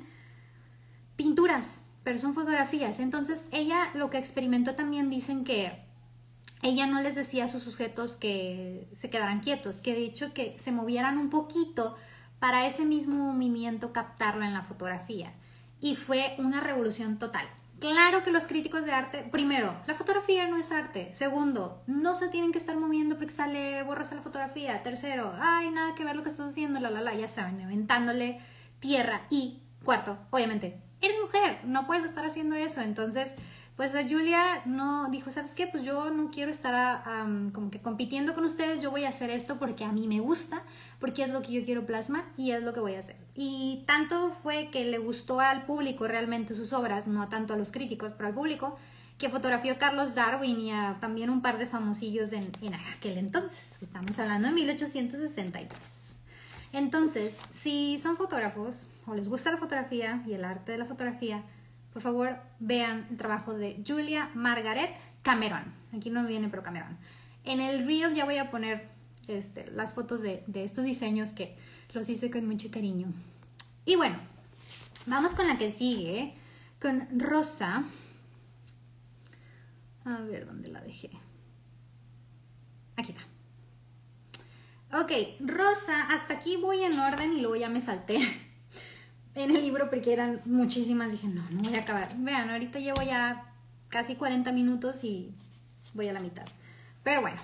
pinturas, pero son fotografías. Entonces, ella lo que experimentó también dicen que ella no les decía a sus sujetos que se quedaran quietos, que de hecho que se movieran un poquito para ese mismo movimiento captarlo en la fotografía. Y fue una revolución total. Claro que los críticos de arte, primero, la fotografía no es arte. Segundo, no se tienen que estar moviendo porque sale borrosa la fotografía. Tercero, ay, nada que ver lo que estás haciendo, la la la, ya saben, aventándole tierra. Y cuarto, obviamente, eres mujer, no puedes estar haciendo eso. Entonces, pues a Julia no dijo, ¿sabes qué? Pues yo no quiero estar como que compitiendo con ustedes, yo voy a hacer esto porque a mí me gusta, porque es lo que yo quiero plasmar y es lo que voy a hacer. Y tanto fue que le gustó al público realmente sus obras, no tanto a los críticos, pero al público, que fotografió a Carlos Darwin y a también un par de famosillos en, en aquel entonces, estamos hablando de 1863. Entonces, si son fotógrafos o les gusta la fotografía y el arte de la fotografía, por favor vean el trabajo de Julia Margaret Cameron. Aquí no viene, pero Cameron. En el reel ya voy a poner este, las fotos de, estos diseños que los hice con mucho cariño. Y bueno, vamos con la que sigue, con Rosa. A ver dónde la dejé. Aquí está. Ok, Rosa, hasta aquí voy en orden y luego ya me salté en el libro porque eran muchísimas. Dije, no, no voy a acabar. Vean, ahorita llevo ya casi 40 minutos y voy a la mitad. Pero bueno.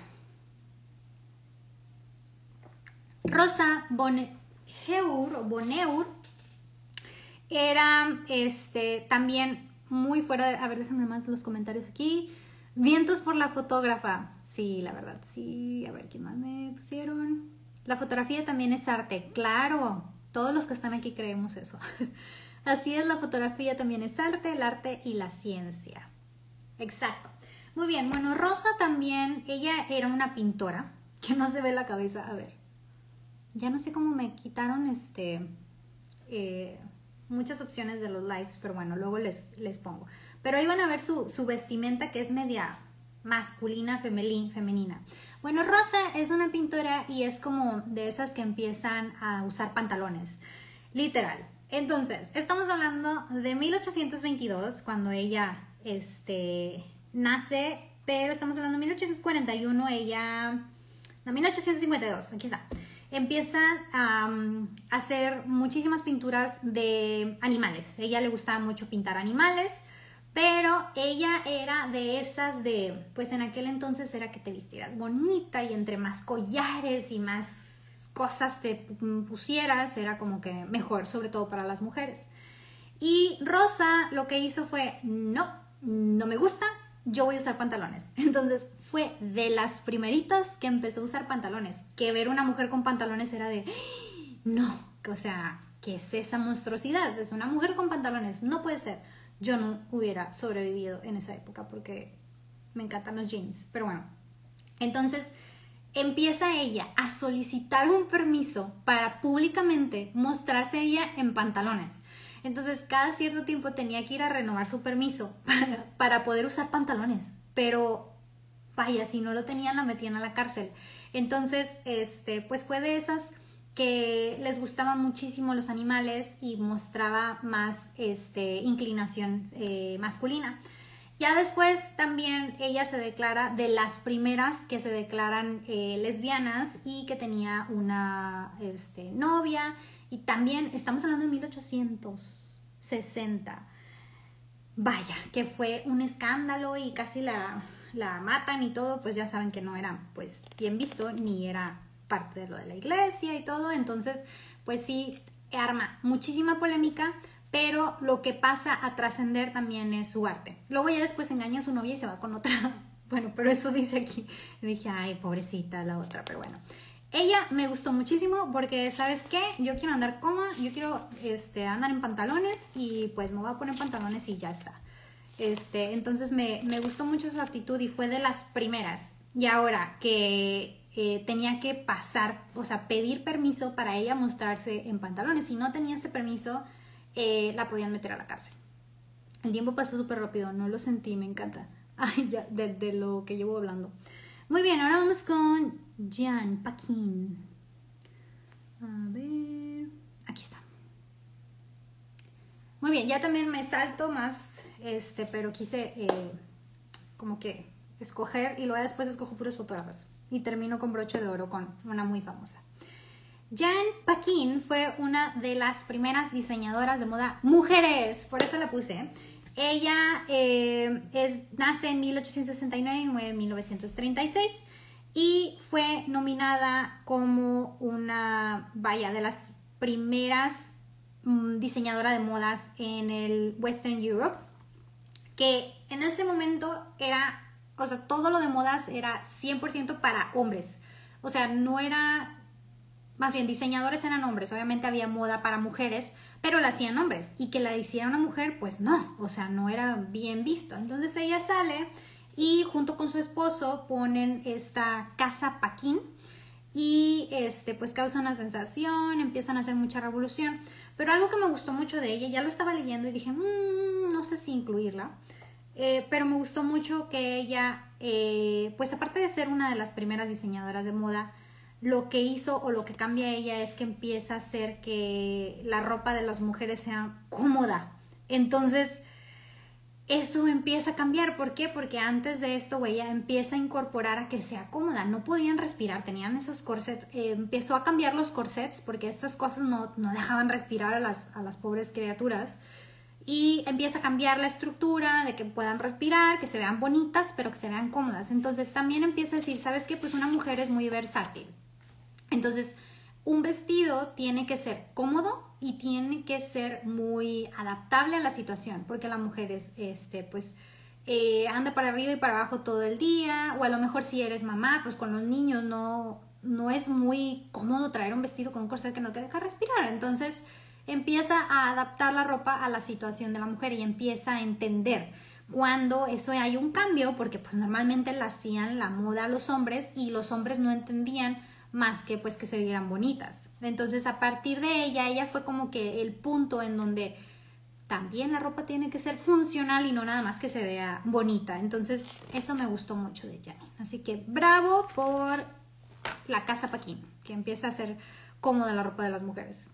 Rosa Bonheur, Bonheur era este, también muy fuera de... A ver, déjenme más los comentarios aquí. Vientos por la fotógrafa. Sí, la verdad, sí. A ver, ¿quién más me pusieron? La fotografía también es arte. Claro, todos los que están aquí creemos eso. Así es, la fotografía también es arte, el arte y la ciencia. Exacto. Muy bien, bueno, Rosa también, ella era una pintora, que no se ve la cabeza, a ver. Ya no sé cómo me quitaron este eh, muchas opciones de los lives, pero bueno, luego les, les pongo. Pero ahí van a ver su, su vestimenta que es media masculina, femenina. Bueno, Rosa es una pintora y es como de esas que empiezan a usar pantalones, literal. Entonces, estamos hablando de 1822, cuando ella este, nace, pero estamos hablando de 1841, ella... No, 1852, aquí está. Empieza a hacer muchísimas pinturas de animales. Ella le gustaba mucho pintar animales pero ella era de esas de, pues en aquel entonces era que te vistieras bonita y entre más collares y más cosas te pusieras, era como que mejor, sobre todo para las mujeres. Y Rosa lo que hizo fue, no, no me gusta, yo voy a usar pantalones. Entonces fue de las primeritas que empezó a usar pantalones, que ver una mujer con pantalones era de, no, o sea, ¿qué es esa monstruosidad? Es una mujer con pantalones, no puede ser yo no hubiera sobrevivido en esa época porque me encantan los jeans. Pero bueno, entonces empieza ella a solicitar un permiso para públicamente mostrarse ella en pantalones. Entonces cada cierto tiempo tenía que ir a renovar su permiso para, poder usar pantalones. Pero vaya, si no lo tenían la metían a la cárcel. Entonces, este, pues fue de esas que les gustaban muchísimo los animales y mostraba más este, inclinación eh, masculina. Ya después también ella se declara de las primeras que se declaran eh, lesbianas y que tenía una este, novia y también estamos hablando de 1860. Vaya, que fue un escándalo y casi la, la matan y todo, pues ya saben que no era pues bien visto ni era parte de lo de la iglesia y todo, entonces pues sí arma muchísima polémica pero lo que pasa a trascender también es su arte. Luego ya después engaña a su novia y se va con otra. Bueno, pero eso dice aquí. Dije, ay, pobrecita la otra, pero bueno. Ella me gustó muchísimo porque, ¿sabes qué? Yo quiero andar cómoda, yo quiero este, andar en pantalones y pues me voy a poner pantalones y ya está. Este, entonces me, me gustó mucho su actitud y fue de las primeras. Y ahora que tenía que pasar, o sea, pedir permiso para ella mostrarse en pantalones. Si no tenía este permiso, eh, la podían meter a la cárcel. El tiempo pasó súper rápido, no lo sentí, me encanta. Ay, ya, de, lo que llevo hablando. Muy bien, ahora vamos con Jan Paquin. A ver, aquí está. Muy bien, ya también me salto más, este, pero quise eh, como que escoger y luego después escojo puros fotógrafos y termino con broche de oro con una muy famosa. Jan Paquin fue una de las primeras diseñadoras de moda mujeres, por eso la puse. Ella eh, es, nace en 1869 y muere en 1936 y fue nominada como una, vaya, de las primeras mm, diseñadora de modas en el Western Europe, que en ese momento era o sea, todo lo de modas era 100% para hombres. O sea, no era, más bien diseñadores eran hombres, obviamente había moda para mujeres, pero la hacían hombres. Y que la hiciera una mujer, pues no, o sea, no era bien visto. Entonces ella sale y junto con su esposo ponen esta casa Paquín y este pues causa una sensación, empiezan a hacer mucha revolución. Pero algo que me gustó mucho de ella, ya lo estaba leyendo y dije, mmm, no sé si incluirla eh, pero me gustó mucho que ella, eh, pues aparte de ser una de las primeras diseñadoras de moda, lo que hizo o lo que cambia ella es que empieza a hacer que la ropa de las mujeres sea cómoda. Entonces, eso empieza a cambiar. ¿Por qué? Porque antes de esto, ella empieza a incorporar a que sea cómoda. No podían respirar, tenían esos corsets. Eh, empezó a cambiar los corsets porque estas cosas no, no dejaban respirar a las, a las pobres criaturas y empieza a cambiar la estructura de que puedan respirar, que se vean bonitas, pero que se vean cómodas. Entonces también empieza a decir, ¿sabes qué? Pues una mujer es muy versátil. Entonces, un vestido tiene que ser cómodo y tiene que ser muy adaptable a la situación, porque la mujer es, este, pues, eh, anda para arriba y para abajo todo el día, o a lo mejor si eres mamá, pues con los niños no, no es muy cómodo traer un vestido con un corset que no te deja respirar. Entonces, empieza a adaptar la ropa a la situación de la mujer y empieza a entender cuando eso hay un cambio, porque pues normalmente la hacían la moda a los hombres y los hombres no entendían más que pues que se vieran bonitas. Entonces a partir de ella, ella fue como que el punto en donde también la ropa tiene que ser funcional y no nada más que se vea bonita. Entonces eso me gustó mucho de Janine. Así que bravo por la casa Paquín, que empieza a ser cómoda la ropa de las mujeres.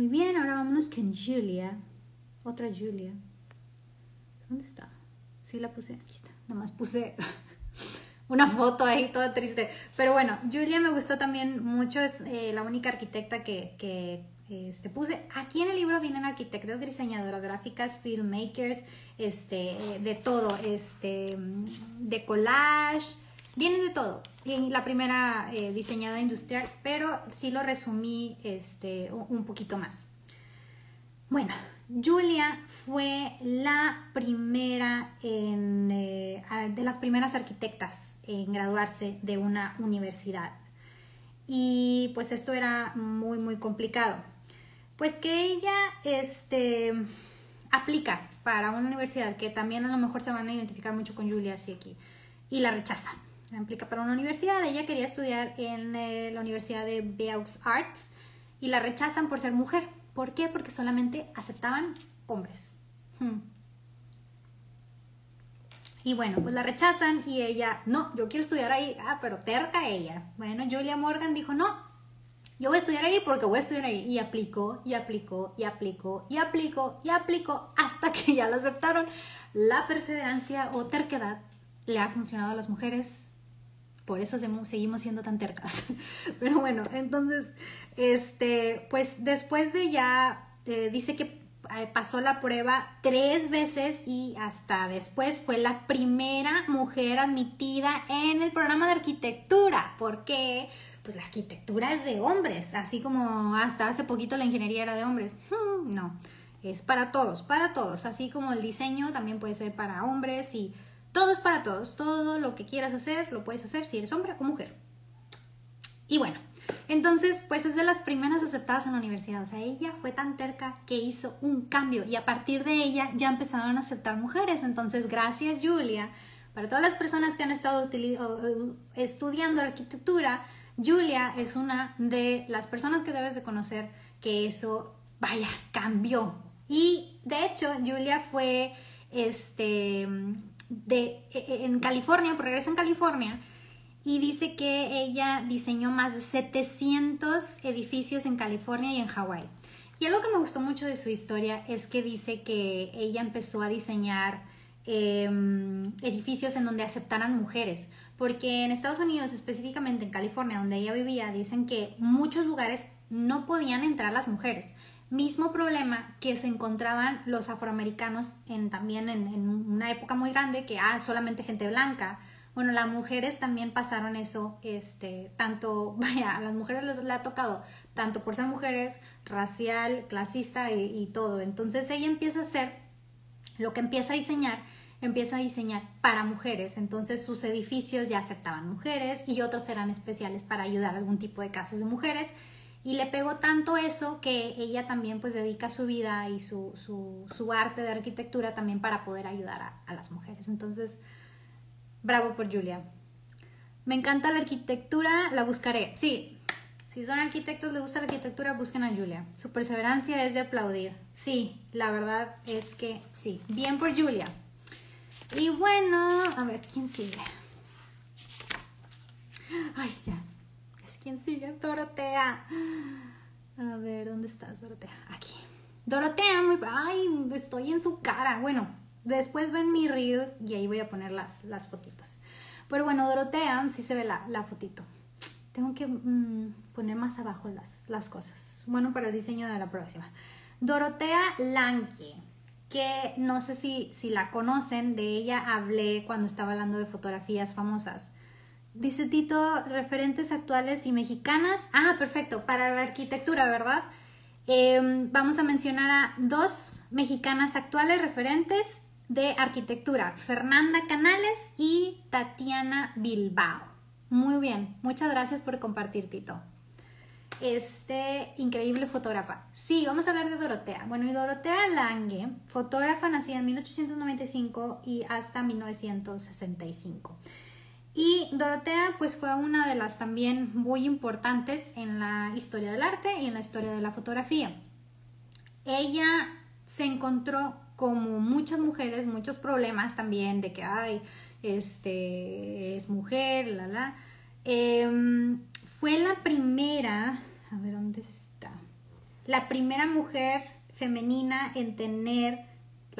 Muy bien, ahora vámonos con Julia. Otra Julia. ¿Dónde está? Sí, la puse. Aquí está. Nada más puse una foto ahí toda triste. Pero bueno, Julia me gustó también mucho. Es eh, la única arquitecta que, que este, puse. Aquí en el libro vienen arquitectas, diseñadoras gráficas, filmmakers, este, eh, de todo. Este, de collage Vienen de todo. Y la primera eh, diseñadora industrial, pero sí lo resumí este, un poquito más. Bueno, Julia fue la primera en, eh, de las primeras arquitectas en graduarse de una universidad. Y pues esto era muy, muy complicado. Pues que ella este, aplica para una universidad que también a lo mejor se van a identificar mucho con Julia así aquí y la rechaza aplica para una universidad. Ella quería estudiar en eh, la Universidad de Beaux Arts y la rechazan por ser mujer. ¿Por qué? Porque solamente aceptaban hombres. Hmm. Y bueno, pues la rechazan y ella, no, yo quiero estudiar ahí. Ah, pero terca ella. Bueno, Julia Morgan dijo, no, yo voy a estudiar ahí porque voy a estudiar ahí. Y aplicó, y aplicó, y aplicó, y aplicó, y aplicó, hasta que ya la aceptaron. La perseverancia o terquedad le ha funcionado a las mujeres por eso seguimos siendo tan tercas. Pero bueno, entonces, este, pues después de ya, eh, dice que eh, pasó la prueba tres veces y hasta después fue la primera mujer admitida en el programa de arquitectura. ¿Por qué? Pues la arquitectura es de hombres, así como hasta hace poquito la ingeniería era de hombres. Hmm. no, es para todos, para todos, así como el diseño también puede ser para hombres y todo es para todos, todo lo que quieras hacer lo puedes hacer si eres hombre o mujer. Y bueno, entonces, pues es de las primeras aceptadas en la universidad. O sea, ella fue tan terca que hizo un cambio y a partir de ella ya empezaron a aceptar mujeres. Entonces, gracias Julia. Para todas las personas que han estado estudiando arquitectura, Julia es una de las personas que debes de conocer que eso, vaya, cambió. Y de hecho, Julia fue este, de, e, e, en California, regresa en California, y dice que ella diseñó más de 700 edificios en California y en Hawái. Y algo que me gustó mucho de su historia es que dice que ella empezó a diseñar em, edificios en donde aceptaran mujeres, porque en Estados Unidos, específicamente en California, donde ella vivía, dicen que muchos lugares no podían entrar las mujeres. Mismo problema que se encontraban los afroamericanos en, también en, en una época muy grande, que ah, solamente gente blanca, bueno, las mujeres también pasaron eso, este, tanto, vaya, a las mujeres les, ha tocado, tanto por ser mujeres, racial, clasista y, todo. Entonces ella empieza a hacer, lo que empieza a diseñar, empieza a diseñar para mujeres. Entonces sus edificios ya aceptaban mujeres y otros eran especiales para ayudar a algún tipo de casos de mujeres. Y le pegó tanto eso que ella también pues dedica su vida y su, su, su arte de arquitectura también para poder ayudar a, a las mujeres. Entonces, Bravo por Julia. Me encanta la arquitectura, la buscaré. Sí, si son arquitectos, les gusta la arquitectura, busquen a Julia. Su perseverancia es de aplaudir. Sí, la verdad es que sí. Bien por Julia. Y bueno, a ver, ¿quién sigue? Ay, ya. Es quien sigue, Dorotea. A ver, ¿dónde estás, Dorotea? Aquí. Dorotea, muy... Ay, estoy en su cara. Bueno, Después ven mi reel y ahí voy a poner las, las fotitos. Pero bueno, Dorotea, sí se ve la, la fotito. Tengo que mm, poner más abajo las, las cosas. Bueno, para el diseño de la próxima. Dorotea Lanke, que no sé si, si la conocen, de ella hablé cuando estaba hablando de fotografías famosas. Dice Tito, referentes actuales y mexicanas. Ah, perfecto, para la arquitectura, ¿verdad? Em, vamos a mencionar a dos mexicanas actuales referentes de arquitectura, Fernanda Canales y Tatiana Bilbao. Muy bien, muchas gracias por compartir, Tito. Este increíble fotógrafa. Sí, vamos a hablar de Dorotea. Bueno, y Dorotea Lange, fotógrafa nacida en 1895 y hasta 1965. Y Dorotea pues fue una de las también muy importantes en la historia del arte y en la historia de la fotografía. Ella se encontró como muchas mujeres, muchos problemas también de que, ay, este, es mujer, la, la. Em, fue la primera, a ver dónde está, la primera mujer femenina en tener,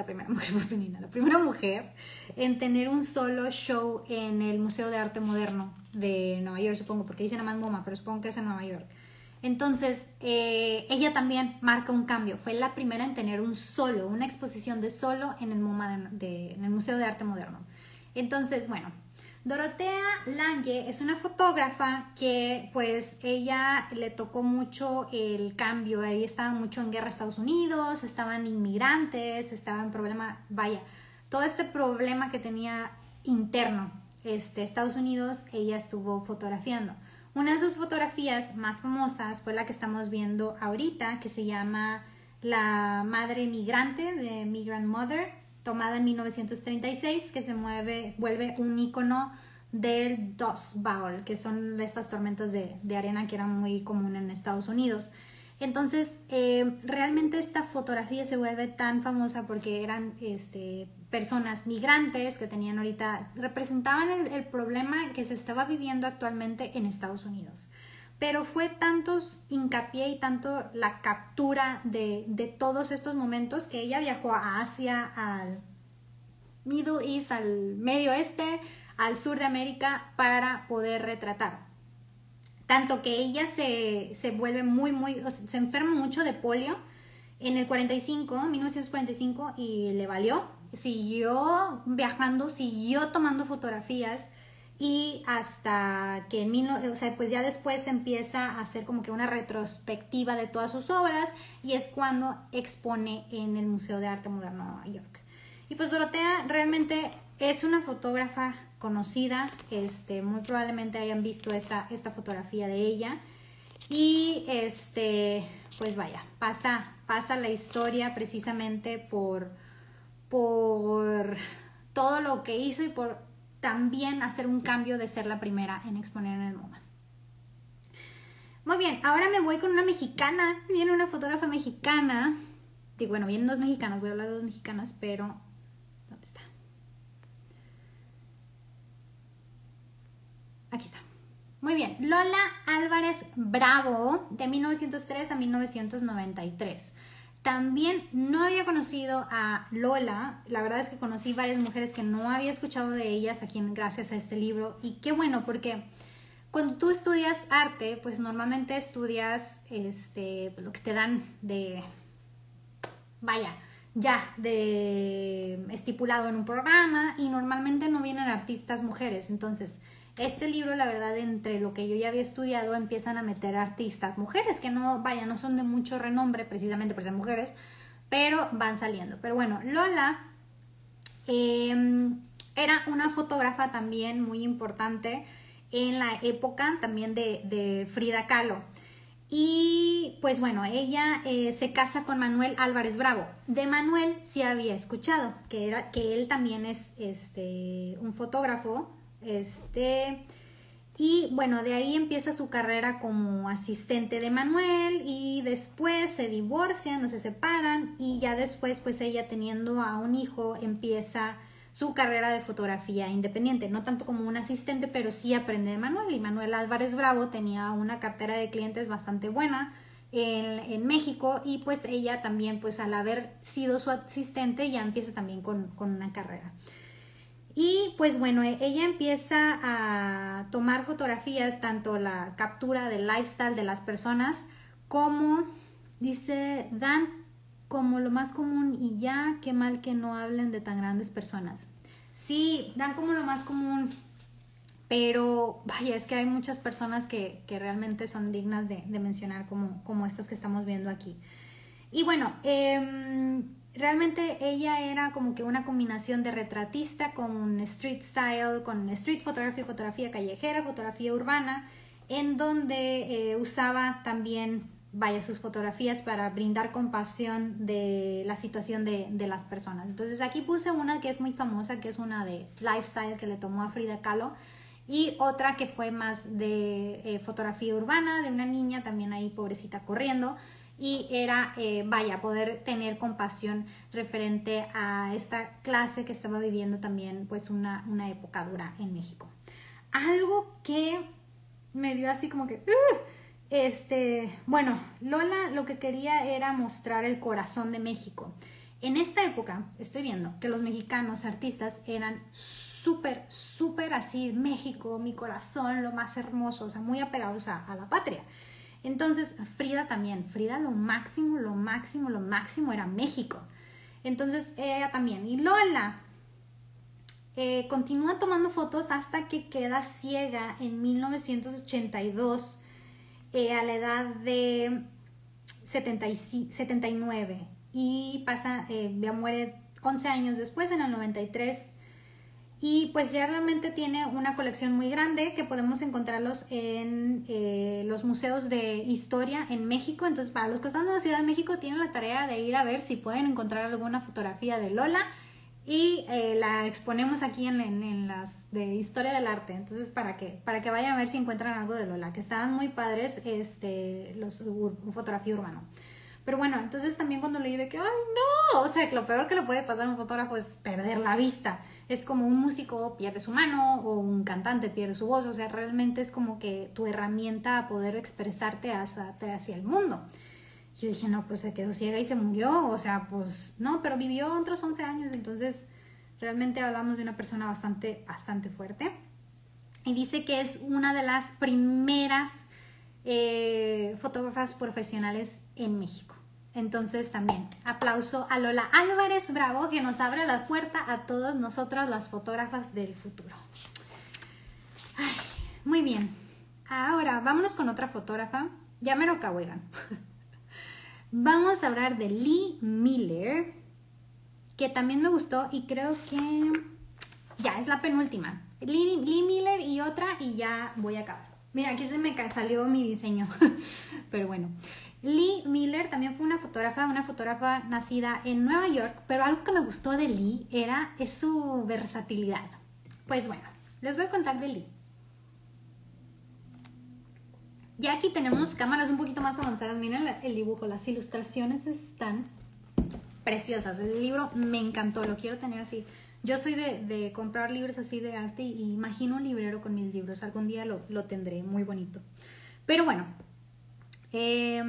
la primera mujer femenina, la primera mujer en tener un solo show en el Museo de Arte Moderno de Nueva York, supongo, porque dice nada más MoMA, pero supongo que es en Nueva York. Entonces, eh, ella también marca un cambio. Fue la primera en tener un solo, una exposición de solo en el, MoMA de, en el Museo de Arte Moderno. Entonces, bueno, Dorotea Lange es una fotógrafa que pues ella le tocó mucho el cambio, ahí estaba mucho en guerra Estados Unidos, estaban inmigrantes, estaba en problema, vaya, todo este problema que tenía interno este, Estados Unidos, ella estuvo fotografiando. Una de sus fotografías más famosas fue la que estamos viendo ahorita, que se llama La Madre Migrante de Migrant Mother, tomada en 1936, que se mueve, vuelve un icono del Dust Bowl, que son estas tormentas de, de arena que eran muy comunes en Estados Unidos. Entonces, eh, realmente esta fotografía se vuelve tan famosa porque eran este, personas migrantes que tenían ahorita, representaban el, problema que se estaba viviendo actualmente en Estados Unidos. Pero fue tantos hincapié y tanto la captura de, de todos estos momentos que ella viajó a Asia, al Middle East, al Medio Oeste, al sur de América para poder retratar. Tanto que ella se, se vuelve muy, muy, se enferma mucho de polio. En el 45, 1945, y le valió. Siguió viajando, siguió tomando fotografías y hasta que en mil, o sea, pues ya después empieza a hacer como que una retrospectiva de todas sus obras y es cuando expone en el Museo de Arte Moderno de Nueva York. Y pues Dorotea realmente es una fotógrafa conocida, este, muy probablemente hayan visto esta, esta fotografía de ella y este, pues vaya, pasa, pasa la historia precisamente por, por todo lo que hizo y por también hacer un cambio de ser la primera en exponer en el MoMA. Muy bien, ahora me voy con una mexicana. Viene una fotógrafa mexicana. Digo, bueno, vienen dos mexicanas, voy a hablar de dos mexicanas, pero. ¿Dónde está? Aquí está. Muy bien, Lola Álvarez Bravo, de 1903 a 1993. También no había conocido a Lola, la verdad es que conocí varias mujeres que no había escuchado de ellas aquí gracias a este libro. Y qué bueno porque cuando tú estudias arte, pues normalmente estudias este, lo que te dan de, vaya, ya, de estipulado en un programa y normalmente no vienen artistas mujeres, entonces este libro, la verdad, entre lo que yo ya había estudiado, empiezan a meter artistas, mujeres que no, vaya, no son de mucho renombre precisamente por ser mujeres, pero van saliendo. Pero bueno, Lola em, era una fotógrafa también muy importante en la época también de, Frida Kahlo. Y pues bueno, ella eh, se casa con Manuel Álvarez Bravo. De Manuel sí había escuchado, que, era, que él también es este, un fotógrafo este, y bueno, de ahí empieza su carrera como asistente de Manuel y después se divorcian o se separan y ya después pues ella teniendo a un hijo empieza su carrera de fotografía independiente, no tanto como un asistente, pero sí aprende de Manuel y Manuel Álvarez Bravo tenía una cartera de clientes bastante buena en, en México y pues ella también pues al haber sido su asistente ya empieza también con, con una carrera. Y pues bueno, e-, ella empieza a tomar fotografías, tanto la captura del lifestyle de las personas, como dice, dan como lo más común y ya, qué mal que no hablen de tan grandes personas. Sí, dan como lo más común, pero vaya, es que hay muchas personas que, que realmente son dignas de, de mencionar como, como estas que estamos viendo aquí. Y bueno, eh, realmente ella era como que una combinación de retratista con street style, con street photography, fotografía callejera, fotografía urbana, en donde eh, usaba también, vaya, sus fotografías para brindar compasión de la situación de, de, las personas. Entonces aquí puse una que es muy famosa, que es una de lifestyle que le tomó a Frida Kahlo. Y otra que fue más de eh, fotografía urbana, de una niña también ahí pobrecita corriendo y era, eh, vaya, poder tener compasión referente a esta clase que estaba viviendo también pues una, una época dura en México. Algo que me dio así como que, este, bueno, Lola lo que quería era mostrar el corazón de México. En esta época estoy viendo que los mexicanos artistas eran súper, súper así, México, mi corazón, lo más hermoso, o sea, muy apegados a la patria. Entonces, Frida también, Frida lo máximo, lo máximo, lo máximo era México. Entonces, ella también. Y Lola eh, continúa tomando fotos hasta que queda ciega en 1982 eh, a la edad de 79 y pasa, eh, ya muere 11 años después, en el 93 y pues ya realmente tiene una colección muy grande que podemos encontrarlos en eh, los museos de historia en México. Entonces, para los que están en la Ciudad de México, tienen la tarea de ir a ver si pueden encontrar alguna fotografía de Lola y eh, la exponemos aquí en, en, las de historia del arte. Entonces, para que, para que vayan a ver si encuentran algo de Lola, que estaban muy padres este, los fotografía urbano. Pero bueno, entonces también cuando leí de que, ay, no, o sea, lo peor que le puede pasar a un fotógrafo es perder la vista es como un músico pierde su mano o un cantante pierde su voz, o sea, realmente es como que tu herramienta a poder expresarte hacia, hacia el mundo. Yo dije, no, pues se quedó ciega y se murió, o sea, pues no, pero vivió otros 11 años, entonces realmente hablamos de una persona bastante, bastante fuerte. Y dice que es una de las primeras eh, fotógrafas profesionales en México. Entonces también aplauso a Lola Álvarez Bravo que nos abre la puerta a todas nosotras las fotógrafas del futuro. muy bien. Ahora, vámonos con otra fotógrafa. Ya me lo Vamos a hablar de Lee Miller, que también me gustó y creo que ya es la penúltima. Lee, Miller y otra y ya voy a acabar. Mira, aquí se me salió mi diseño, pero bueno. Lee Miller también fue una fotógrafa, una fotógrafa nacida en Nueva York, pero algo que me gustó de Lee era es su versatilidad. Pues bueno, les voy a contar de Lee. Ya aquí tenemos cámaras un poquito más avanzadas. Miren el dibujo, las ilustraciones están preciosas. El libro me encantó, lo quiero tener así. Yo soy de, comprar libros así de arte y imagino un librero con mis libros. Algún día lo, lo tendré, muy bonito. Pero bueno, eh,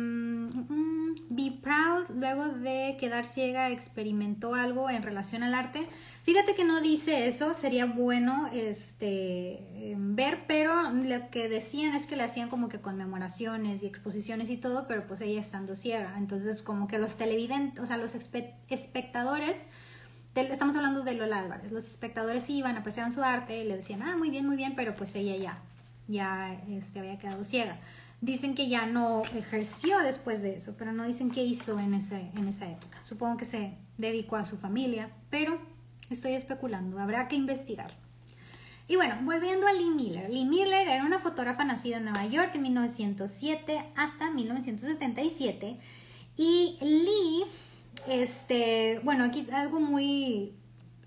Be Proud, luego de quedar ciega, experimentó algo en relación al arte. Fíjate que no dice eso, sería bueno este, em, ver, pero lo que decían es que le hacían como que conmemoraciones y exposiciones y todo, pero pues ella estando ciega. Entonces como que los televidentes, o sea, los espectadores, estamos hablando de Lola Álvarez, los espectadores iban, apreciaban su arte y le decían, ah, muy bien, muy bien, pero pues ella ya, ya este, había quedado ciega. Dicen que ya no ejerció después de eso, pero no dicen qué hizo en, ese, en esa época. Supongo que se dedicó a su familia, pero estoy especulando, habrá que investigar. Y bueno, volviendo a Lee Miller. Lee Miller era una fotógrafa nacida en Nueva York en 1907 hasta 1977. Y Lee, este, bueno, aquí algo muy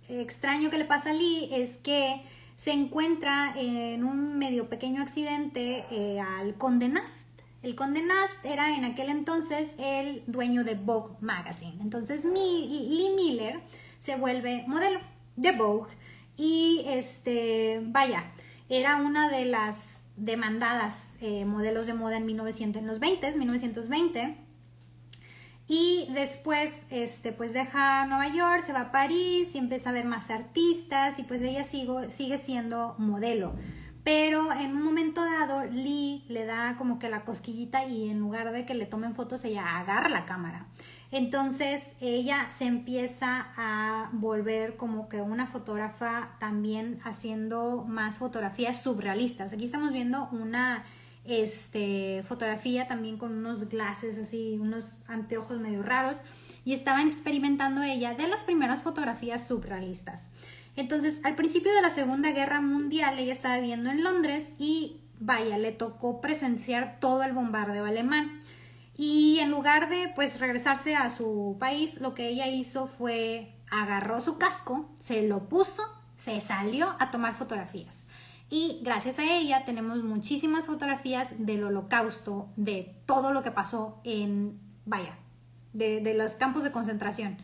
extraño que le pasa a Lee es que se encuentra en un medio pequeño accidente eh, al Conde Nast. El Conde Nast era en aquel entonces el dueño de Vogue Magazine. Entonces Lee Miller se vuelve modelo de Vogue y este, vaya, era una de las demandadas eh, modelos de moda en 1900, en los 20, 1920 y después, este, pues deja Nueva York, se va a París y empieza a ver más artistas y pues ella sigue siendo modelo. Pero en un momento dado, Lee le da como que la cosquillita y en lugar de que le tomen fotos, ella agarra la cámara. Entonces ella se empieza a volver como que una fotógrafa también haciendo más fotografías surrealistas. Aquí estamos viendo una este, fotografía también con unos glasses así, unos anteojos medio raros y estaban experimentando ella de las primeras fotografías surrealistas. Entonces, al principio de la Segunda Guerra Mundial, ella estaba viviendo en Londres y vaya, le tocó presenciar todo el bombardeo alemán. Y en lugar de pues regresarse a su país, lo que ella hizo fue agarró su casco, se lo puso, se salió a tomar fotografías. Y gracias a ella tenemos muchísimas fotografías del holocausto, de todo lo que pasó en, vaya, de, los campos de concentración.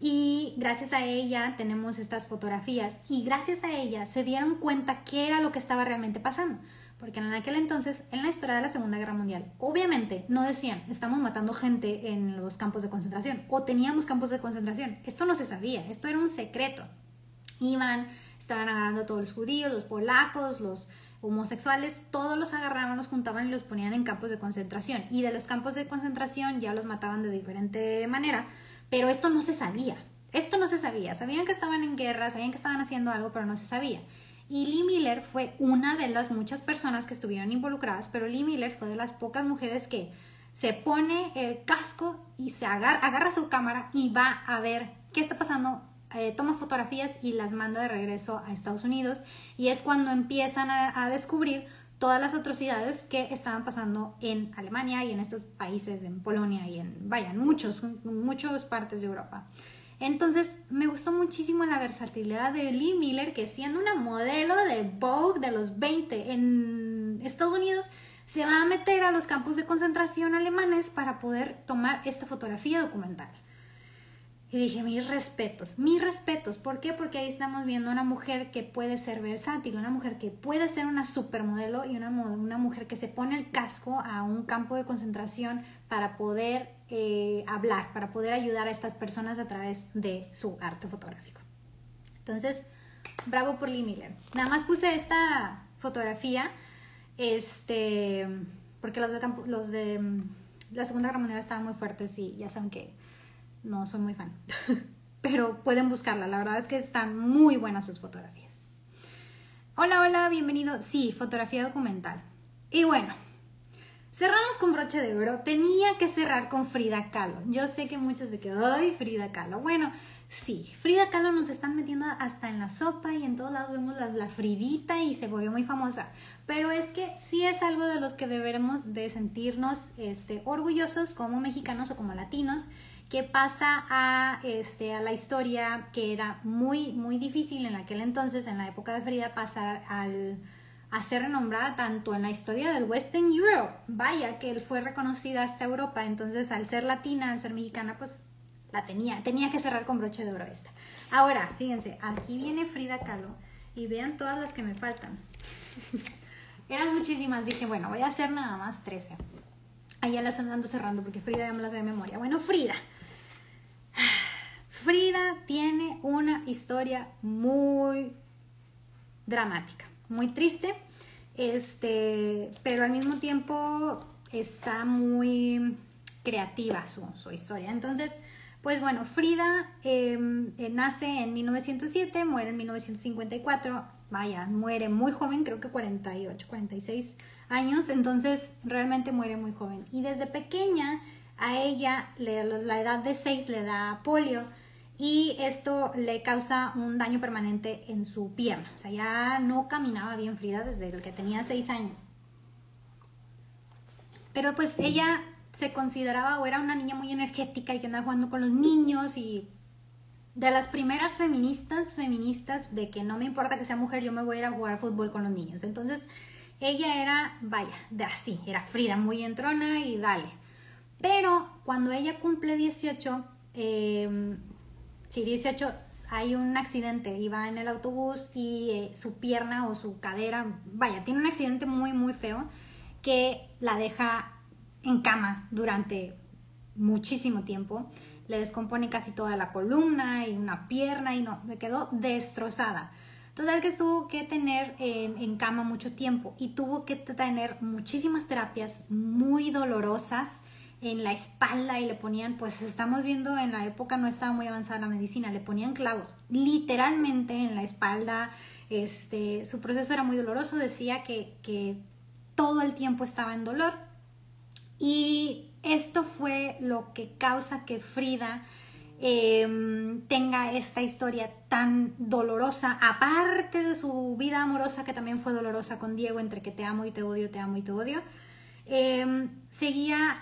Y gracias a ella tenemos estas fotografías y gracias a ella se dieron cuenta qué era lo que estaba realmente pasando. Porque en aquel entonces, en la historia de la Segunda Guerra Mundial, obviamente no decían, estamos matando gente en los campos de concentración o teníamos campos de concentración. Esto no se sabía, esto era un secreto. Iban, estaban agarrando a todos los judíos, los polacos, los homosexuales, todos los agarraban, los juntaban y los ponían en campos de concentración. Y de los campos de concentración ya los mataban de diferente manera, pero esto no se sabía. Esto no se sabía. Sabían que estaban en guerra, sabían que estaban haciendo algo, pero no se sabía. Y Lee Miller fue una de las muchas personas que estuvieron involucradas, pero Lee Miller fue de las pocas mujeres que se pone el casco y se agarra, agarra su cámara y va a ver qué está pasando eh, toma fotografías y las manda de regreso a Estados Unidos y es cuando empiezan a, descubrir todas las atrocidades que estaban pasando en Alemania y en estos países, en Polonia y en, vaya, en muchos, muchas partes de Europa. Entonces me gustó muchísimo la versatilidad de Lee Miller, que siendo una modelo de Vogue de los 20 en Estados Unidos, se va a meter a los campos de concentración alemanes para poder tomar esta fotografía documental. Y dije, mis respetos, mis respetos. ¿Por qué? Porque ahí estamos viendo una mujer que puede ser versátil, una mujer que puede ser una supermodelo y una, una mujer que se pone el casco a un campo de concentración para poder eh, hablar, para poder ayudar a estas personas a través de su arte fotográfico. Entonces, bravo por Lee Miller. Nada más puse esta fotografía, este, porque los de, los de la Segunda Guerra Mundial estaban muy fuertes y ya saben que no soy muy fan. Pero pueden buscarla, la verdad es que están muy buenas sus fotografías. Hola, hola, bienvenido. Sí, fotografía documental. Y bueno, cerramos con broche de oro. Tenía que cerrar con Frida Kahlo. Yo sé que muchos de que, ay, Frida Kahlo. Bueno, sí, Frida Kahlo nos están metiendo hasta en la sopa y en todos lados vemos la, la Fridita y se volvió muy famosa. Pero es que sí es algo de los que deberemos de sentirnos este, orgullosos como mexicanos o como latinos que pasa a, este, a la historia que era muy, muy difícil en aquel entonces, en la época de Frida, pasar al, a ser renombrada tanto en la historia del Western Europe. Vaya, que él fue reconocida hasta Europa, entonces al ser latina, al ser mexicana, pues la tenía, tenía que cerrar con broche de oro esta. Ahora, fíjense, aquí viene Frida Kahlo y vean todas las que me faltan. Eran muchísimas, dije, bueno, voy a hacer nada más 13. Ahí ya las ando cerrando porque Frida ya me las de memoria. Bueno, Frida. Frida tiene una historia muy dramática, muy triste, este, pero al mismo tiempo está muy creativa su, historia. Entonces, pues bueno, Frida em, eh, nace en 1907, muere en 1954, vaya, muere muy joven, creo que 48, 46 años, entonces realmente muere muy joven. Y desde pequeña a ella la edad de 6 le da polio y esto le causa un daño permanente en su pierna. O sea, ya no caminaba bien Frida desde que tenía 6 años. Pero pues ella se consideraba o era una niña muy energética y que andaba jugando con los niños y de las primeras feministas, feministas de que no me importa que sea mujer, yo me voy a ir a jugar fútbol con los niños. Entonces, ella era, vaya, de así, era Frida, muy entrona y dale. Pero cuando ella cumple 18, eh, sí, 18, hay un accidente, iba en el autobús y eh, su pierna o su cadera, vaya, tiene un accidente muy, muy feo que la deja en cama durante muchísimo tiempo. Le descompone casi toda la columna y una pierna y no, se quedó destrozada. Total que tuvo que tener en, en, cama mucho tiempo y tuvo que tener muchísimas terapias muy dolorosas en la espalda y le ponían, pues estamos viendo en la época no estaba muy avanzada la medicina, le ponían clavos literalmente en la espalda, este, su proceso era muy doloroso, decía que, que todo el tiempo estaba en dolor. Y esto fue lo que causa que Frida em, tenga esta historia tan dolorosa, aparte de su vida amorosa que también fue dolorosa con Diego, entre que te amo y te odio, te amo y te odio, eh, seguía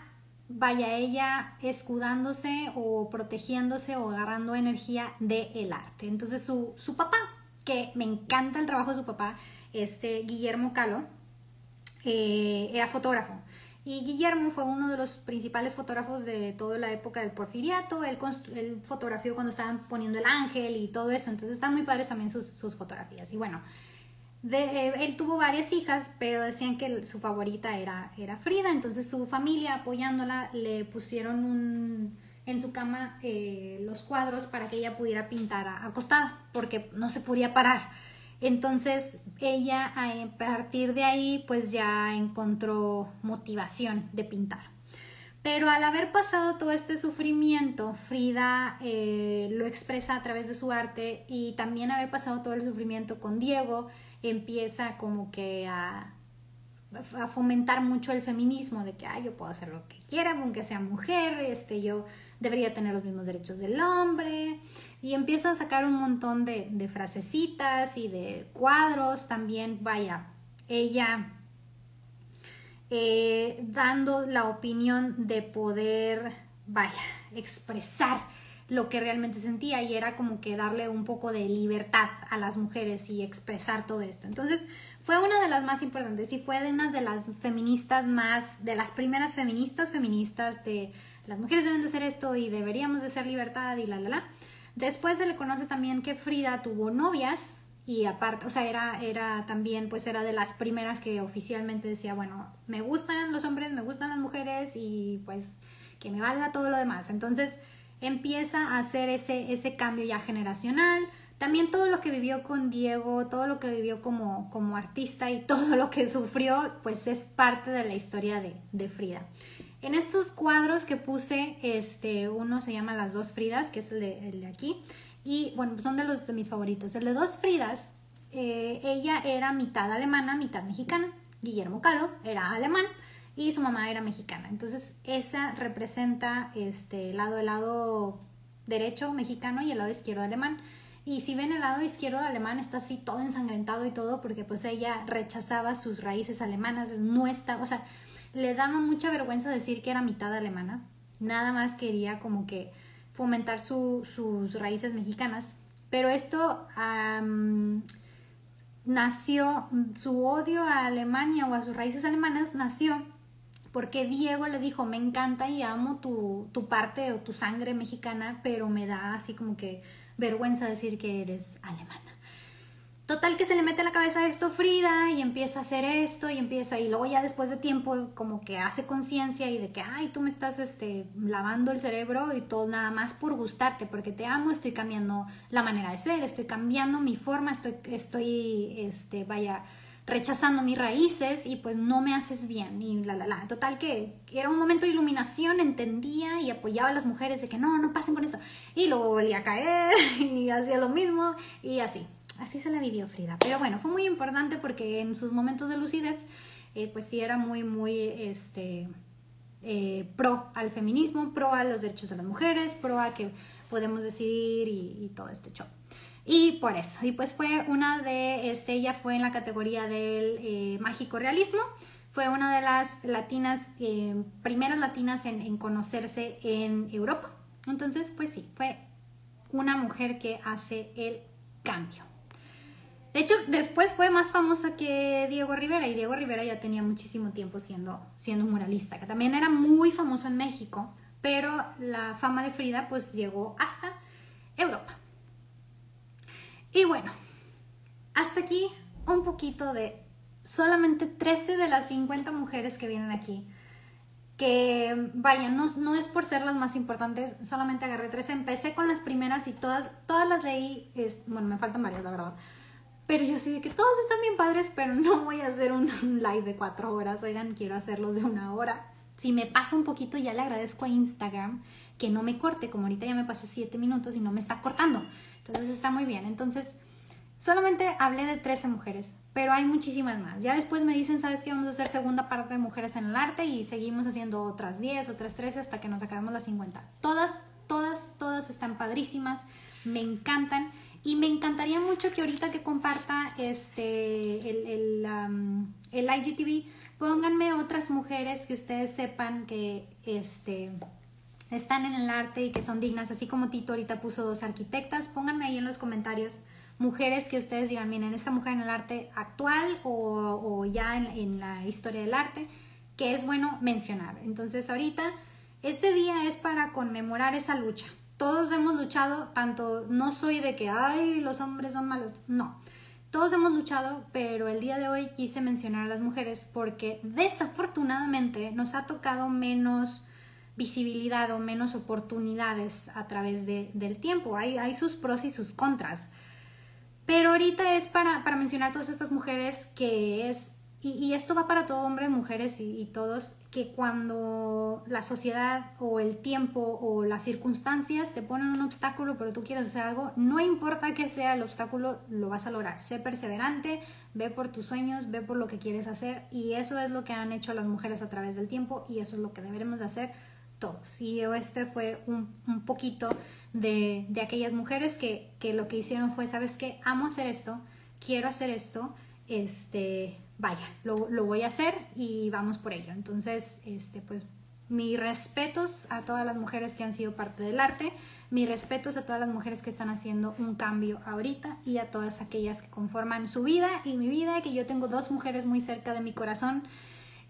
vaya ella escudándose o protegiéndose o agarrando energía del arte. Entonces su, su, papá, que me encanta el trabajo de su papá, este Guillermo Calo, eh, era fotógrafo. Y Guillermo fue uno de los principales fotógrafos de toda la época del porfiriato. Él, él fotografió cuando estaban poniendo el ángel y todo eso. Entonces están muy padres también sus, sus fotografías. Y bueno, eh, él tuvo varias hijas, pero decían que su favorita era, era Frida, entonces su familia apoyándola le pusieron un, en su cama eh, los cuadros para que ella pudiera pintar acostada, porque no se podía parar. Entonces ella a partir de ahí pues ya encontró motivación de pintar. Pero al haber pasado todo este sufrimiento, Frida eh, lo expresa a través de su arte y también haber pasado todo el sufrimiento con Diego, empieza como que a, a fomentar mucho el feminismo de que ay, yo puedo hacer lo que quiera, aunque sea mujer, este, yo debería tener los mismos derechos del hombre. Y empieza a sacar un montón de, de frasecitas y de cuadros también, vaya, ella eh, dando la opinión de poder, vaya, expresar lo que realmente sentía y era como que darle un poco de libertad a las mujeres y expresar todo esto. Entonces fue una de las más importantes y fue de una de las feministas más, de las primeras feministas feministas de las mujeres deben de hacer esto y deberíamos de ser libertad y la la la. Después se le conoce también que Frida tuvo novias y aparte, o sea, era, era también, pues era de las primeras que oficialmente decía, bueno, me gustan los hombres, me gustan las mujeres y pues que me valga todo lo demás. Entonces, empieza a hacer ese, ese cambio ya generacional. También todo lo que vivió con Diego, todo lo que vivió como, como artista y todo lo que sufrió, pues es parte de la historia de, de Frida. En estos cuadros que puse, este, uno se llama Las dos Fridas, que es el de, el de aquí, y bueno, son de los de mis favoritos. El de dos Fridas eh, ella era mitad alemana, mitad mexicana. Guillermo Calo era alemán y su mamá era mexicana. Entonces, esa representa este el lado del lado derecho mexicano y el lado izquierdo alemán. Y si ven el lado izquierdo alemán está así todo ensangrentado y todo porque pues ella rechazaba sus raíces alemanas, no está, o sea, le daba mucha vergüenza decir que era mitad alemana, nada más quería como que fomentar sus raíces mexicanas, pero esto nació, su odio a Alemania o a sus raíces alemanas nació porque Diego le dijo, me encanta y amo tu, tu parte o tu sangre mexicana, pero me da así como que vergüenza decir que eres alemana. Total que se le mete a la cabeza esto Frida y empieza a hacer esto y empieza y luego ya después de tiempo como que hace conciencia y de que ay tú me estás este lavando el cerebro y todo nada más por gustarte porque te amo estoy cambiando la manera de ser estoy cambiando mi forma estoy estoy este vaya rechazando mis raíces y pues no me haces bien y la la la total que era un momento de iluminación entendía y apoyaba a las mujeres de que no no pasen con eso y luego volvía a caer y hacía lo mismo y así así se la vivió Frida. Pero bueno, fue muy importante porque en sus momentos de lucidez, eh, pues sí era muy, muy, este, eh, pro al feminismo, pro a los derechos de las mujeres, pro a que podemos decidir y, todo este show. Y por eso, y pues fue una de, este, ella fue en la categoría del eh, mágico realismo, fue una de las latinas, primeras latinas en, en conocerse en Europa. Entonces, pues sí, fue una mujer que hace el cambio. De hecho, después fue más famosa que Diego Rivera y Diego Rivera ya tenía muchísimo tiempo siendo, siendo muralista, que también era muy famoso en México, pero la fama de Frida pues llegó hasta Europa. Y bueno, hasta aquí un de solamente 13 de las 50 mujeres que vienen aquí. Que vaya, no, no es por ser las más importantes, solamente agarré 13. Empecé con las primeras y todas, todas las leí, bueno, me faltan varias, la verdad pero yo sí de que todos están bien padres, pero no voy a hacer un, live de cuatro horas. Oigan, quiero hacerlos de una hora. Si me paso un poquito, ya le agradezco a Instagram que no me corte, como ahorita ya me pasé siete minutos y no me está cortando. Entonces está muy bien. Entonces, solamente hablé de 13 mujeres, pero hay muchísimas más. Ya después me dicen, ¿sabes qué? Vamos a hacer segunda parte de mujeres en el arte y seguimos haciendo otras 10, otras 13 hasta que nos acabemos las 50. Todas, todas, todas están padrísimas, me encantan. Y me encantaría mucho que ahorita que comparta este, el, el, el IGTV, pónganme otras mujeres que ustedes sepan que este, están en el arte y que son dignas, así como Tito ahorita puso dos arquitectas, pónganme ahí en los comentarios mujeres que ustedes digan, miren, esta mujer en el arte actual o, o ya en, en, la historia del arte, que es bueno mencionar. Entonces ahorita, este día es para conmemorar esa lucha, todos hemos luchado, tanto no soy de que, ay, los hombres son malos, no. Todos hemos luchado, pero el día de hoy quise mencionar a las mujeres porque desafortunadamente nos ha tocado menos visibilidad o menos oportunidades a través del tiempo. Hay, hay sus pros y sus contras. Pero ahorita es para, para mencionar todas estas mujeres que es y, esto va para todo hombre, mujeres y, todos, que cuando la sociedad o el tiempo o las circunstancias te ponen un obstáculo, pero tú quieres hacer algo, no importa que sea el obstáculo, lo vas a lograr. Sé perseverante, ve por tus sueños, ve por lo que quieres hacer y eso es lo que han hecho las mujeres a través del tiempo y eso es lo que deberemos de hacer todos. Y este fue un, un poquito de, de, aquellas mujeres que, que lo que hicieron fue, ¿sabes qué? Amo hacer esto, quiero hacer esto, este vaya, lo, lo, voy a hacer y vamos por ello. Entonces, este, pues, mis respetos a todas las mujeres que han sido parte del arte, mis respetos a todas las mujeres que están haciendo un cambio ahorita y a todas aquellas que conforman su vida y mi vida, que yo tengo dos mujeres muy cerca de mi corazón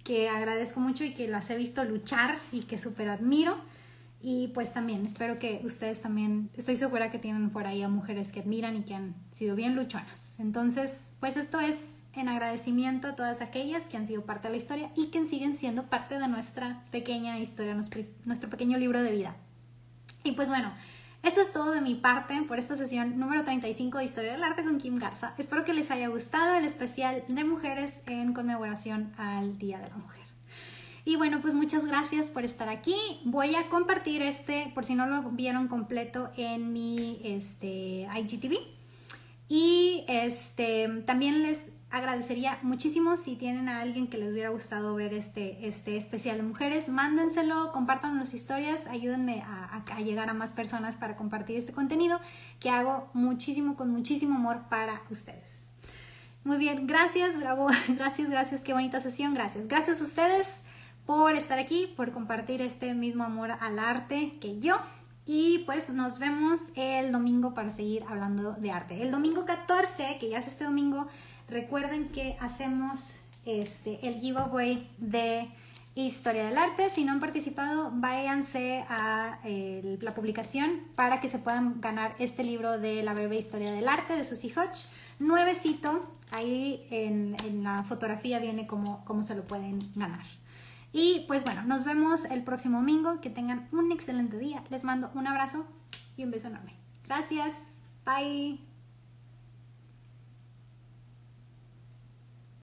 que agradezco mucho y que las he visto luchar y que súper admiro. Y pues también espero que ustedes también, estoy segura que tienen por ahí a mujeres que admiran y que han sido bien luchonas. Entonces, pues esto es en agradecimiento a todas aquellas que han sido parte de la historia y que siguen siendo parte de nuestra pequeña historia, nuestro, pequeño libro de vida. Y pues bueno, eso es todo de mi parte por esta sesión número 35 de Historia del Arte con Kim Garza. Espero que les haya gustado el especial de mujeres en conmemoración al Día de la Mujer. Y bueno, pues muchas gracias por estar aquí. Voy a compartir este, por si no lo vieron completo, en mi este, IGTV Y este, también les agradecería muchísimo si tienen a alguien que les hubiera gustado ver este, este especial de mujeres, mándenselo, compartan las historias, ayúdenme a, a, llegar a más personas para compartir este contenido que hago muchísimo, con muchísimo amor para ustedes. Muy bien, gracias, bravo, gracias, gracias, qué bonita sesión, gracias. Gracias a ustedes por estar aquí, por compartir este mismo amor al arte que yo. Y pues nos vemos el domingo para seguir hablando de arte. El domingo 14, que ya es este domingo, Recuerden que hacemos este, el giveaway de Historia del Arte. Si no han participado, váyanse a la publicación para que se puedan ganar este libro de la breve Historia del Arte de Susie Hodge. Nuevecito, ahí en, la fotografía viene cómo, cómo se lo pueden ganar. Y pues bueno, nos vemos el próximo domingo. Que tengan un excelente día. Les mando un abrazo y un beso enorme. Gracias. Bye.